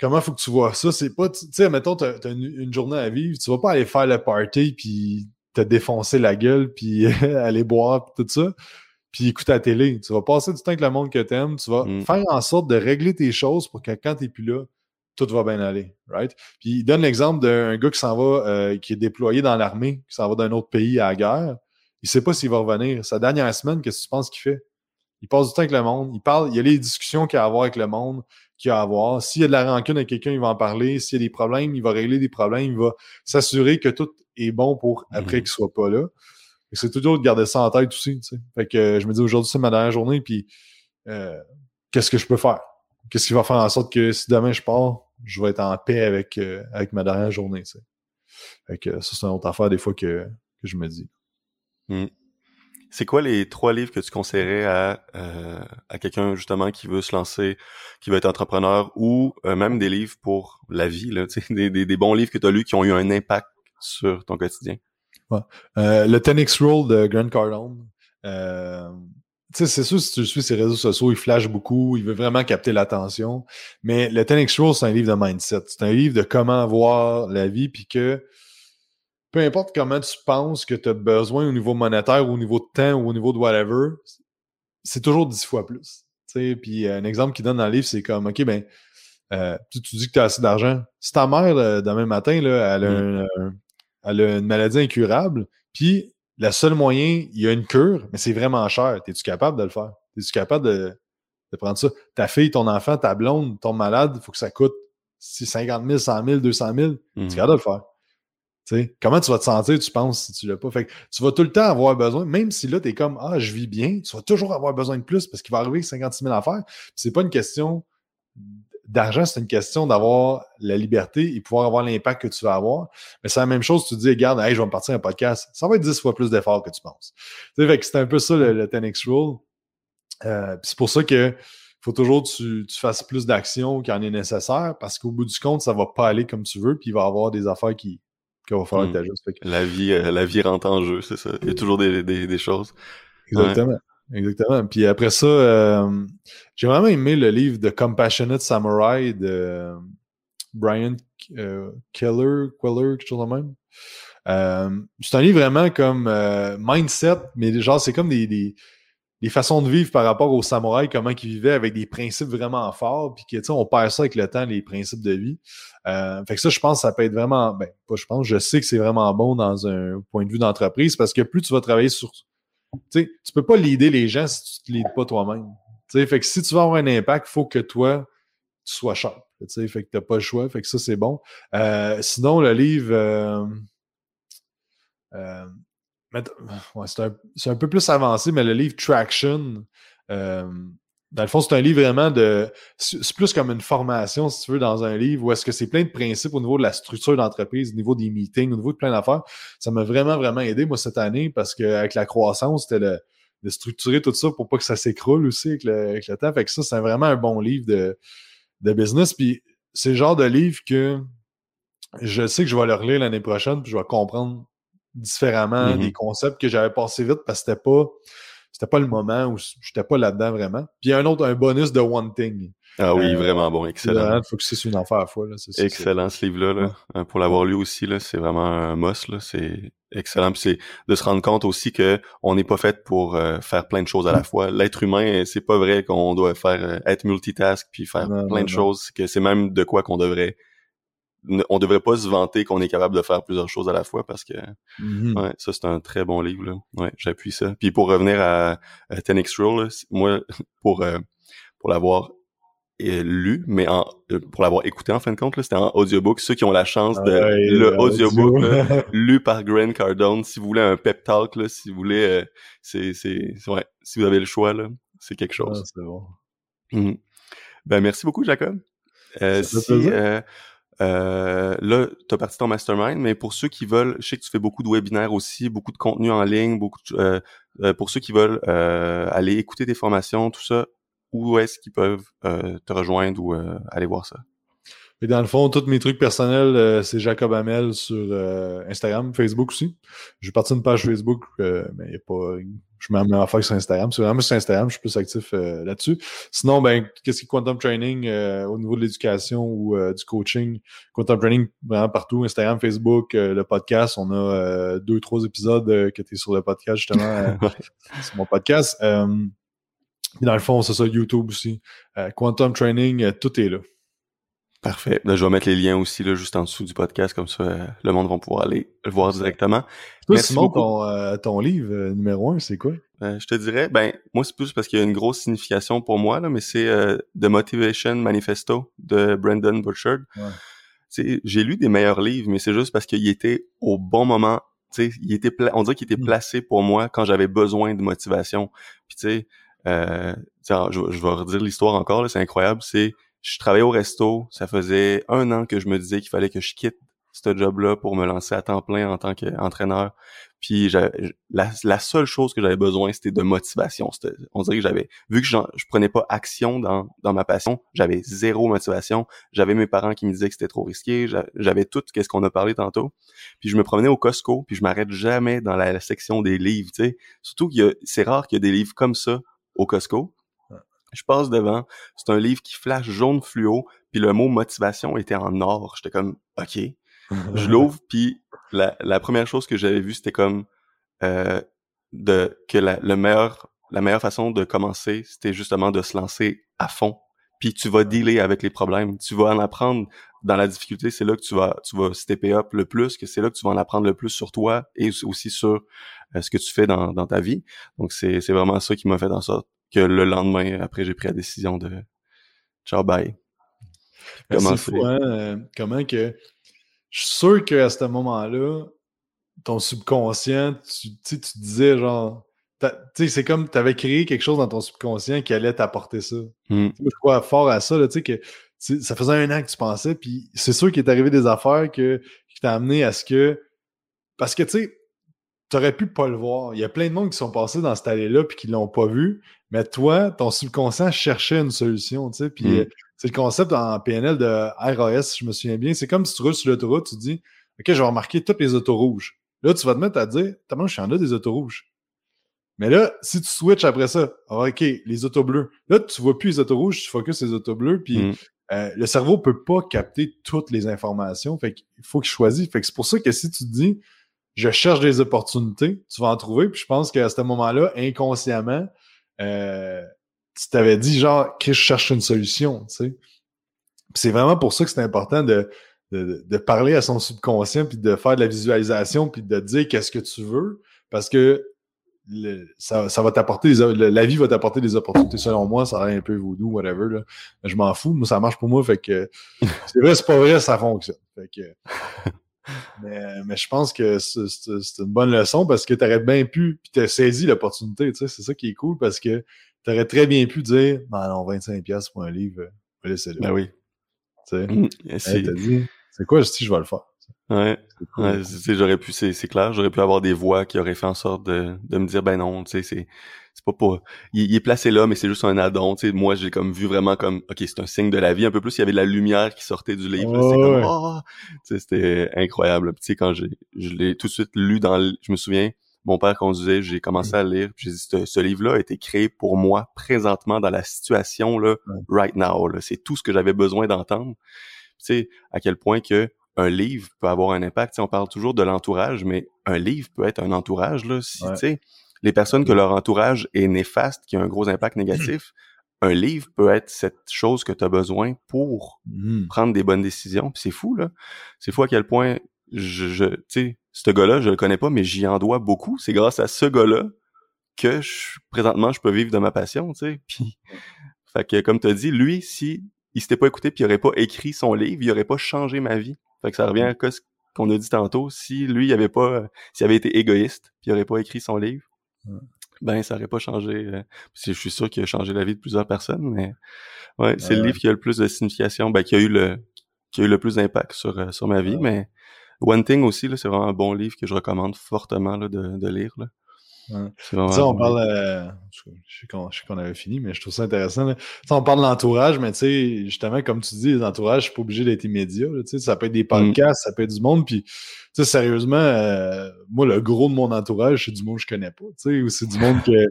comment faut que tu vois ça? C'est pas, tu sais, mettons, t'as as une, journée à vivre, tu vas pas aller faire le party puis te défoncer la gueule puis aller boire tout ça puis écouter la télé. Tu vas passer du temps avec le monde que t'aimes, tu vas hmm. faire en sorte de régler tes choses pour que quand t'es plus là, tout va bien aller, right? Puis il donne l'exemple d'un gars qui s'en va, euh, qui est déployé dans l'armée, qui s'en va d'un autre pays à la guerre. Il sait pas s'il va revenir. Sa dernière semaine, qu'est-ce que tu penses qu'il fait? Il passe du temps avec le monde, il parle, il y a les discussions qu'il y a à avoir avec le monde, qu'il y a à avoir. S'il y a de la rancune avec quelqu'un, il va en parler. S'il y a des problèmes, il va régler des problèmes, il va s'assurer que tout est bon pour après mhm. qu'il soit pas là. C'est toujours de garder ça en tête aussi. Tu sais. Fait que je me dis aujourd'hui, c'est ma dernière journée, puis euh, qu'est-ce que je peux faire? Qu'est-ce qui va faire en sorte que si demain je pars, je vais être en paix avec, euh, avec ma dernière journée. Tu sais? Fait que ça, c'est une autre affaire des fois que, que je me dis. Hmm. C'est quoi les trois livres que tu conseillerais à, euh, à quelqu'un justement qui veut se lancer, qui veut être entrepreneur ou euh, même des livres pour la vie, là, des, des, des bons livres que tu as lus qui ont eu un impact sur ton quotidien? Ouais. Euh, le 10X Roll de Grant Cardone. Euh, tu sais, c'est sûr, si tu suis ses réseaux sociaux, il flash beaucoup, il veut vraiment capter l'attention. Mais le 10X Rule, c'est un livre de mindset. C'est un livre de comment voir la vie, puis que peu importe comment tu penses que tu as besoin au niveau monétaire, au niveau de temps ou au niveau de whatever, c'est toujours dix fois plus. Tu sais, puis un exemple qu'il donne dans le livre, c'est comme, OK, ben, euh, tu, dis que tu as assez d'argent. Si ta mère, demain matin, là, elle, a mm. Elle a une maladie incurable, puis le seul moyen, il y a une cure, mais c'est vraiment cher. Es-tu capable de le faire? Es-tu capable de, de, prendre ça? Ta fille, ton enfant, ta blonde, ton malade, il faut que ça coûte 50 000, 100 000, 200 000. Tu es capable de le faire. comment tu vas te sentir, tu penses, si tu l'as pas? Fait que tu vas tout le temps avoir besoin, même si là, tu es comme Ah, je vis bien, tu vas toujours avoir besoin de plus parce qu'il va arriver 56 000 affaires. C'est pas une question d'argent, c'est une question d'avoir la liberté et pouvoir avoir l'impact que tu vas avoir. Mais c'est la même chose, tu te dis, regarde, hey, je vais me partir un podcast. Ça va être 10 fois plus d'efforts que tu penses. Tu sais, fait que c'est un peu ça le, le 10X Rule. Euh, c'est pour ça que faut toujours que tu, tu fasses plus d'actions qu'il en est nécessaire parce qu'au bout du compte, ça va pas aller comme tu veux, puis il va y avoir des affaires qui, qu'il va falloir que hmm. tu La vie, euh, la vie rentre en jeu, c'est ça. Il y a toujours des, des, des choses. Exactement. Exactement. Puis après ça, euh, j'ai vraiment aimé le livre de Compassionate Samurai de Brian euh, Keller, Queller, quelque chose de même. Euh, c'est un livre vraiment comme mindset, mais genre c'est comme des, des, des, façons de vivre par rapport aux samouraïs, comment ils vivaient avec des principes vraiment forts, puis que on perd ça avec le temps, les principes de vie. fait que ça, je pense, ça peut être vraiment, ben pas je pense, je sais que c'est vraiment bon dans un point de vue d'entreprise parce que plus tu vas travailler sur tu tu peux pas leader les gens si tu te leads pas toi-même. Fait que si tu veux avoir un impact, il faut que toi, tu sois sharp. Fait que tu n'as pas le choix. Fait que ça, c'est bon. Euh, sinon, le livre. Euh, euh, c'est un, peu plus avancé, mais le livre Traction, dans le fond, c'est un livre vraiment de. C'est plus comme une formation, si tu veux, dans un livre, où est-ce que c'est plein de principes au niveau de la structure d'entreprise, au niveau des meetings, au niveau de plein d'affaires. Ça m'a vraiment, vraiment aidé, moi, cette année, parce qu'avec la croissance, c'était de structurer tout ça pour pas que ça s'écroule aussi avec le, temps. Fait que ça, c'est vraiment un bon livre de, de business. Puis c'est le genre de livre que je sais que je vais le relire l'année prochaine, puis je vais comprendre différemment mm-hmm. des concepts que j'avais passé vite parce que c'était pas c'était pas le moment où j'étais pas là-dedans vraiment. Puis un autre, un bonus de One Thing. Ah oui, euh, vraiment bon, excellent. Il faut que c'est une affaire à fois. Là, excellent ce livre-là. Là. Euh, pour l'avoir lu aussi, là, c'est vraiment un must. Là. C'est excellent. Puis c'est de se rendre compte aussi que on n'est pas fait pour euh, faire plein de choses à la fois. L'être humain, c'est pas vrai qu'on doit faire être multitask puis faire plein de choses. Que c'est même de quoi qu'on devrait on devrait pas se vanter qu'on est capable de faire plusieurs choses à la fois parce que ouais, ça c'est un très bon livre là. Ouais, j'appuie ça. Puis pour revenir à, à Tenix Rule, moi pour euh, pour l'avoir euh, lu, mais en, euh, pour l'avoir écouté en fin de compte, c'était en audiobook. Ceux qui ont la chance de le audiobook lu par Grant Cardone, si vous voulez un pep talk, là, si vous voulez, c'est c'est ouais, si vous avez le choix là, c'est quelque ah, chose. bon. Mm-hmm. Ben merci beaucoup Jacob. si, euh, là, tu as parti ton mastermind, mais pour ceux qui veulent, je sais que tu fais beaucoup de webinaires aussi, beaucoup de contenu en ligne, beaucoup euh, euh, pour ceux qui veulent aller écouter des formations, tout ça, où est-ce qu'ils peuvent te rejoindre ou aller voir ça? Et dans le fond, tous mes trucs personnels, c'est Jacob Hamel sur Instagram, Facebook aussi. J'ai parti une page Facebook, mais il n'y a pas je mets la affaire sur Instagram. C'est vraiment sur Instagram, je suis plus actif euh, là-dessus. Sinon, ben, qu'est-ce qui est Quantum Training euh, au niveau de l'éducation ou euh, du coaching? Quantum Training, vraiment partout, Instagram, Facebook, le podcast. On a deux, trois épisodes qui étaient sur le podcast, justement, sur mon podcast. dans le fond, c'est ça, YouTube aussi. Quantum Training, tout est là. Parfait. Là, je vais mettre les liens aussi là, juste en dessous du podcast, comme ça euh, le monde va pouvoir aller le voir directement. Toi, Merci Simon, ton, euh, ton, livre euh, numéro un, c'est quoi? je te dirais, ben moi c'est plus parce qu'il y a une grosse signification pour moi, là, mais c'est The Motivation Manifesto de Brandon Burchard. Ouais. J'ai lu des meilleurs livres, mais c'est juste parce qu'il était au bon moment. Il était on dirait qu'il était hmm. placé pour moi quand j'avais besoin de motivation. Puis tu sais, euh, je, je vais redire l'histoire encore, c'est incroyable. C'est je travaillais au resto, ça faisait un an que je me disais qu'il fallait que je quitte ce job-là pour me lancer à temps plein en tant qu'entraîneur. Puis la, seule chose que j'avais besoin, c'était de motivation. On dirait que j'avais, vu que je prenais pas action dans, ma passion, j'avais zéro motivation. J'avais mes parents qui me disaient que c'était trop risqué. J'avais tout ce qu'on a parlé tantôt. Puis je me promenais au Costco, puis je m'arrête jamais dans la, section des livres. Sais, surtout que c'est rare qu'il y ait des livres comme ça au Costco. Je passe devant, c'est un livre qui flash jaune fluo, puis le mot motivation était en or. J'étais comme, ok. je l'ouvre, puis la, la, première chose que j'avais vue, c'était comme euh, de que la, le meilleur, la meilleure façon de commencer, c'était justement de se lancer à fond. Puis tu vas dealer avec les problèmes, tu vas en apprendre dans la difficulté. C'est là que tu vas, tu vas stepper up le plus, que c'est là que tu vas en apprendre le plus sur toi et aussi sur euh, ce que tu fais dans, dans ta vie. Donc c'est, c'est vraiment ça qui m'a fait en sorte que le lendemain, après, j'ai pris la décision de ciao, bye. C'est fou, hein? Comment que. Je suis sûr qu'à ce moment-là, ton subconscient, tu, tu disais genre. Tu sais, c'est comme tu avais créé quelque chose dans ton subconscient qui allait t'apporter ça. Hmm. Je crois fort à ça, tu sais, que ça faisait un an que tu pensais, puis c'est sûr qu'il est arrivé des affaires que, qui t'ont amené à ce que. Parce que, tu sais, t'aurais pu pas le voir. Il y a plein de monde qui sont passés dans cette allée-là puis qui l'ont pas vu. Mais toi, ton subconscient cherchait une solution, tu sais. Puis mm. euh, c'est le concept en PNL de RAS, si je me souviens bien. C'est comme si tu roules sur l'autoroute, tu dis, OK, je vais remarquer toutes les autos rouges. Là, tu vas te mettre à dire, t'as je suis en a des autos rouges. Mais là, si tu switches après ça, ah, OK, les autos bleues. Là, tu vois plus les autos rouges, tu focuses les autos bleues, puis mm. euh, le cerveau peut pas capter toutes les informations. Fait qu'il faut qu'il choisisse. Fait que c'est pour ça que si tu te dis, je cherche des opportunités, tu vas en trouver. Puis je pense qu'à ce moment-là, inconsciemment, euh, tu t'avais dit genre que je cherche une solution, tu sais. c'est vraiment pour ça que c'est important de, de, parler à son subconscient, puis de faire de la visualisation, puis de dire qu'est-ce que tu veux, parce que ça, va t'apporter la vie va t'apporter des opportunités selon moi ça a un peu voodoo whatever là. je m'en fous moi ça marche pour moi fait que c'est vrai c'est pas vrai ça fonctionne fait que mais, je pense que c'est une bonne leçon parce que tu aurais bien pu, puis tu as saisi l'opportunité, tu sais, c'est ça qui est cool parce que tu aurais très bien pu dire, non, non, 25$ pour un livre, laissez-le. Ben oui. Tu sais, dit, c'est quoi, si je vais le faire. Ouais, ouais. j'aurais pu, c'est clair, j'aurais pu avoir des voix qui auraient fait en sorte de, de me dire, ben non, tu sais, c'est c'est pas pour il, est placé là mais c'est juste un addon tu sais. Moi j'ai comme vu vraiment comme ok c'est un signe de la vie. Un peu plus il y avait de la lumière qui sortait du livre c'était oh! c'était incroyable. Tu sais quand j'ai je l'ai tout de suite lu dans je me souviens mon père conduisait j'ai commencé à lire j'ai dit ce, livre là a été créé pour moi présentement dans la situation là right now c'est tout ce que j'avais besoin d'entendre. Tu sais à quel point que un livre peut avoir un impact. on parle toujours de l'entourage, mais un livre peut être un entourage. Là, si, tu sais, les personnes que leur entourage est néfaste, qui a un gros impact négatif, un livre peut être cette chose que tu as besoin pour mmh. prendre des bonnes décisions. C'est fou, là. C'est fou à quel point je, je tu sais, ce gars-là, je le connais pas, mais j'y en dois beaucoup. C'est grâce à ce gars-là que je, présentement, je peux vivre de ma passion, tu sais. Puis, fait que, comme tu as dit, lui, si il s'était pas écouté puis il aurait pas écrit son livre, il aurait pas changé ma vie. Fait que ça revient à ce qu'on a dit tantôt. Si lui, il avait pas, s'il avait été égoïste puis il aurait pas écrit son livre, ben ça aurait pas changé. Euh, je suis sûr qu'il a changé la vie de plusieurs personnes, mais ouais, c'est le livre qui a le plus de signification, ben qui a eu le qui a eu le plus d'impact sur euh, sur ma vie. Mais One Thing aussi, là, c'est vraiment un bon livre que je recommande fortement là, de, de lire. Là. Ça, on parle. Euh, je sais qu'on avait fini, mais je trouve ça intéressant. Ça, on parle de l'entourage, mais tu sais, justement, comme tu dis, les entourages, je suis pas obligé d'être immédiat. ça peut être des mm. podcasts, ça peut être du monde. Puis, tu sais, sérieusement, euh, moi, le gros de mon entourage, c'est du monde que je connais pas. Tu sais, ou c'est du monde que,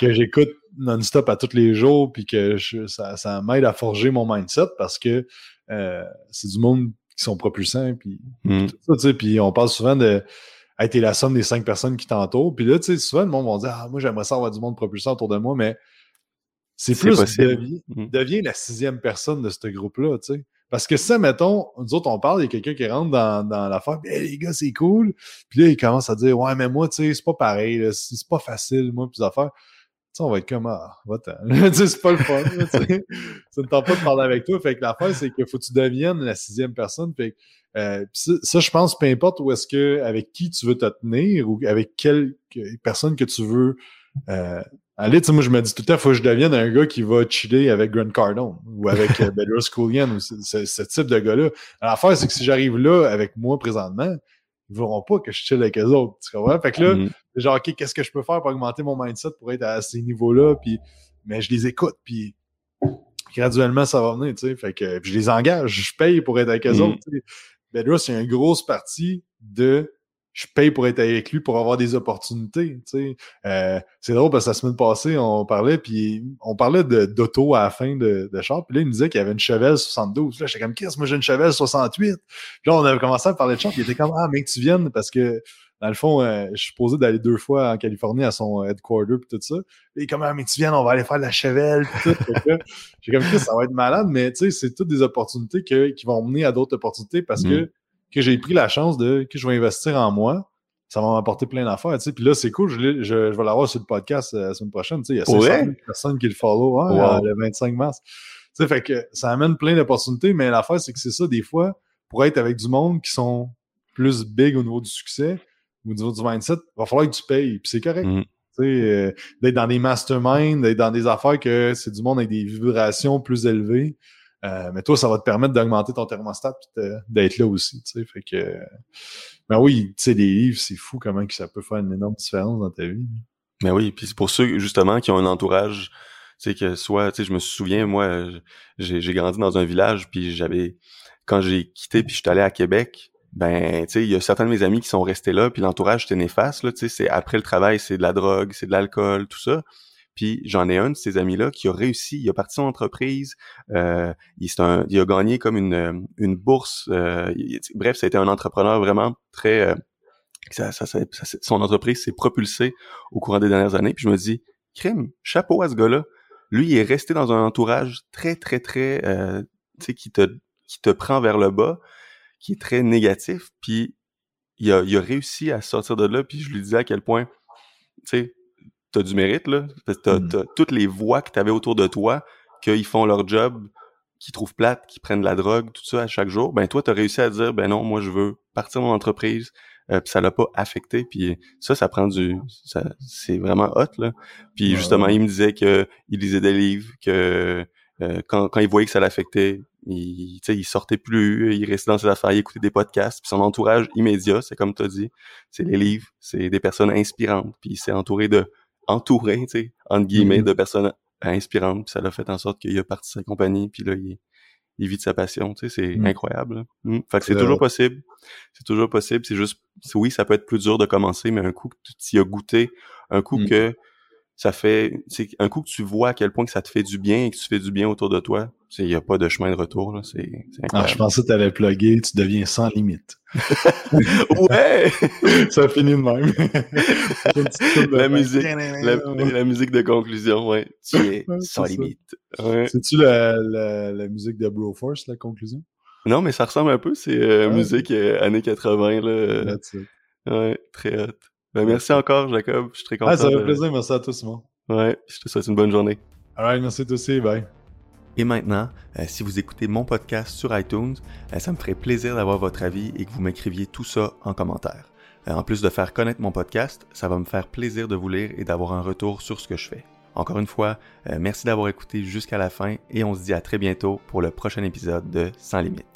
que j'écoute non-stop à tous les jours, puis que ça, ça m'aide à forger mon mindset parce que euh, c'est du monde qui sont propulsants. Puis, mm. puis on parle souvent de été la somme des cinq personnes qui t'entourent. Puis là, tu sais, souvent, le monde va dire Ah, moi, j'aimerais ça avoir du monde propulsant autour de moi, mais c'est plus devient, mm. devient la sixième personne de ce groupe-là, tu sais. Parce que ça, mettons, nous autres, on parle, il y a quelqu'un qui rentre dans, dans l'affaire, hey, les gars, c'est cool. Puis là, il commence à dire, ouais, mais moi, tu sais, c'est pas pareil, c'est pas facile, moi, plus affaires. Tu sais, on va être comme, ah, va-t'en. tu sais, c'est pas le fun, ça ne tente pas de parler avec toi. Fait que l'affaire, c'est qu'il faut que tu deviennes la sixième personne. Fait que, euh, ça, je pense, peu importe où est-ce que, avec qui tu veux te tenir ou avec quelle personne que tu veux euh, aller, tu sais, moi, je me dis tout le temps, il faut que je devienne un gars qui va chiller avec Grant Cardone ou avec euh, Bedros Koulian ou ce, type de gars-là. L'affaire, c'est que si j'arrive là avec moi présentement, ils verront pas que je chill avec eux autres. Tu comprends? Fait que là, mm-hmm. genre, OK, qu'est-ce que je peux faire pour augmenter mon mindset pour être à ces niveaux-là? Puis, mais je les écoute, puis graduellement, ça va venir, tu sais. Fait que je les engage, je paye pour être avec eux mm-hmm. autres. Bedros, c'est une grosse partie de je paye pour être avec lui pour avoir des opportunités. Euh, c'est drôle parce que la semaine passée, on parlait, puis on parlait d'auto à la fin de, de char, puis là, il nous disait qu'il y avait une Chevelle 72. Là, j'étais comme, qu'est-ce moi j'ai une Chevelle 68? Puis là, on avait commencé à parler de char, puis il était comme, ah, mais que tu viennes parce que dans le fond, euh, je suis posé d'aller deux fois en Californie à son headquarter puis tout ça. Et comme ah, mais tu viens, on va aller faire de la chevelle puis tout. J'ai comme ça va être malade, mais tu sais, c'est toutes des opportunités qui vont mener à d'autres opportunités parce que mm que j'ai pris la chance de que je vais investir en moi, ça va m'apporter plein d'affaires. Tu sais. Puis là, c'est cool, je, je, vais l'avoir sur le podcast euh, la semaine prochaine. Tu sais. Il y a 500 personnes qui le follow hein, le 25 mars. Tu sais, fait que ça amène plein d'opportunités, mais l'affaire, c'est que c'est ça, des fois, pour être avec du monde qui sont plus big au niveau du succès, au niveau du mindset, il va falloir que tu payes. Puis c'est correct. Mm. Euh, d'être dans des masterminds, d'être dans des affaires que c'est du monde avec des vibrations plus élevées. Euh, mais toi, ça va te permettre d'augmenter ton thermostat et d'être là aussi. Fait que. Ben oui, tu sais, les livres, c'est fou comment que ça peut faire une énorme différence dans ta vie. Mais ben oui, puis c'est pour ceux justement qui ont un entourage, tu sais, que soit, tu sais, je me souviens, moi, j'ai grandi dans un village, puis j'avais, quand j'ai quitté, puis je suis allé à Québec, ben, tu sais, il y a certains de mes amis qui sont restés là, puis l'entourage était néfaste, là, tu sais, c'est après le travail, c'est de la drogue, c'est de l'alcool, tout ça. Puis j'en ai un de ces amis-là qui a réussi, il a parti son entreprise, euh, il, un, il a gagné comme une, une bourse. Euh, bref, été un entrepreneur vraiment très... Euh, son entreprise s'est propulsée au courant des dernières années. Puis je me dis, crime, chapeau à ce gars-là. Lui, il est resté dans un entourage très, très, très... Euh, tu sais, qui te, qui te prend vers le bas, qui est très négatif. Puis il a, il a réussi à sortir de là. Puis je lui disais à quel point, tu sais, t'as du mérite, là. T'as, mm. toutes les voix que t'avais autour de toi, qu'ils font leur job, qu'ils trouvent plate, qu'ils prennent de la drogue, tout ça à chaque jour. Ben toi, t'as réussi à dire, ben non, moi je veux partir de mon entreprise, euh, puis ça l'a pas affecté. Puis ça, ça prend du, ça, c'est vraiment hot là. Puis justement, il me disait que il lisait des livres, que euh, quand, quand il voyait que ça l'affectait, il, il sortait plus, il restait dans ses affaires, il écoutait des podcasts, puis son entourage immédiat, c'est comme tu as dit, c'est les livres, c'est des personnes inspirantes, puis il s'est entouré de entouré, tu sais, entre guillemets, mm-hmm. de personnes inspirantes. Puis ça l'a fait en sorte qu'il a parti sa compagnie, puis là, il, il vit de sa passion, tu sais, c'est mm. incroyable. Mm. Fait que c'est toujours possible. C'est toujours possible. C'est juste, oui, ça peut être plus dur de commencer, mais un coup que tu y as goûté, un coup mm. que ça fait, c'est un coup que tu vois à quel point que ça te fait du bien et que tu fais du bien autour de toi, il n'y a pas de chemin de retour, là, c'est, ah, je pensais que tu allais plugger, tu deviens sans limite. ouais! ça finit de même. la musique, la, musique de conclusion, ouais. Tu es sans limite. Ouais. C'est-tu la, la, la, musique de Broforce, la conclusion? Non, mais ça ressemble un peu, c'est euh, musique euh, années 80, là. Ouais, très hot. Ben, merci encore, Jacob. Je suis très content. Ah, ça fait plaisir. Merci à toi, Simon. Ouais, je te souhaite une bonne journée. Alright, merci à toi aussi. Bye. Et maintenant, euh, si vous écoutez mon podcast sur iTunes, euh, ça me ferait plaisir d'avoir votre avis et que vous m'écriviez tout ça en commentaire. Euh, en plus de faire connaître mon podcast, ça va me faire plaisir de vous lire et d'avoir un retour sur ce que je fais. Encore une fois, merci d'avoir écouté jusqu'à la fin et on se dit à très bientôt pour le prochain épisode de Sans Limite.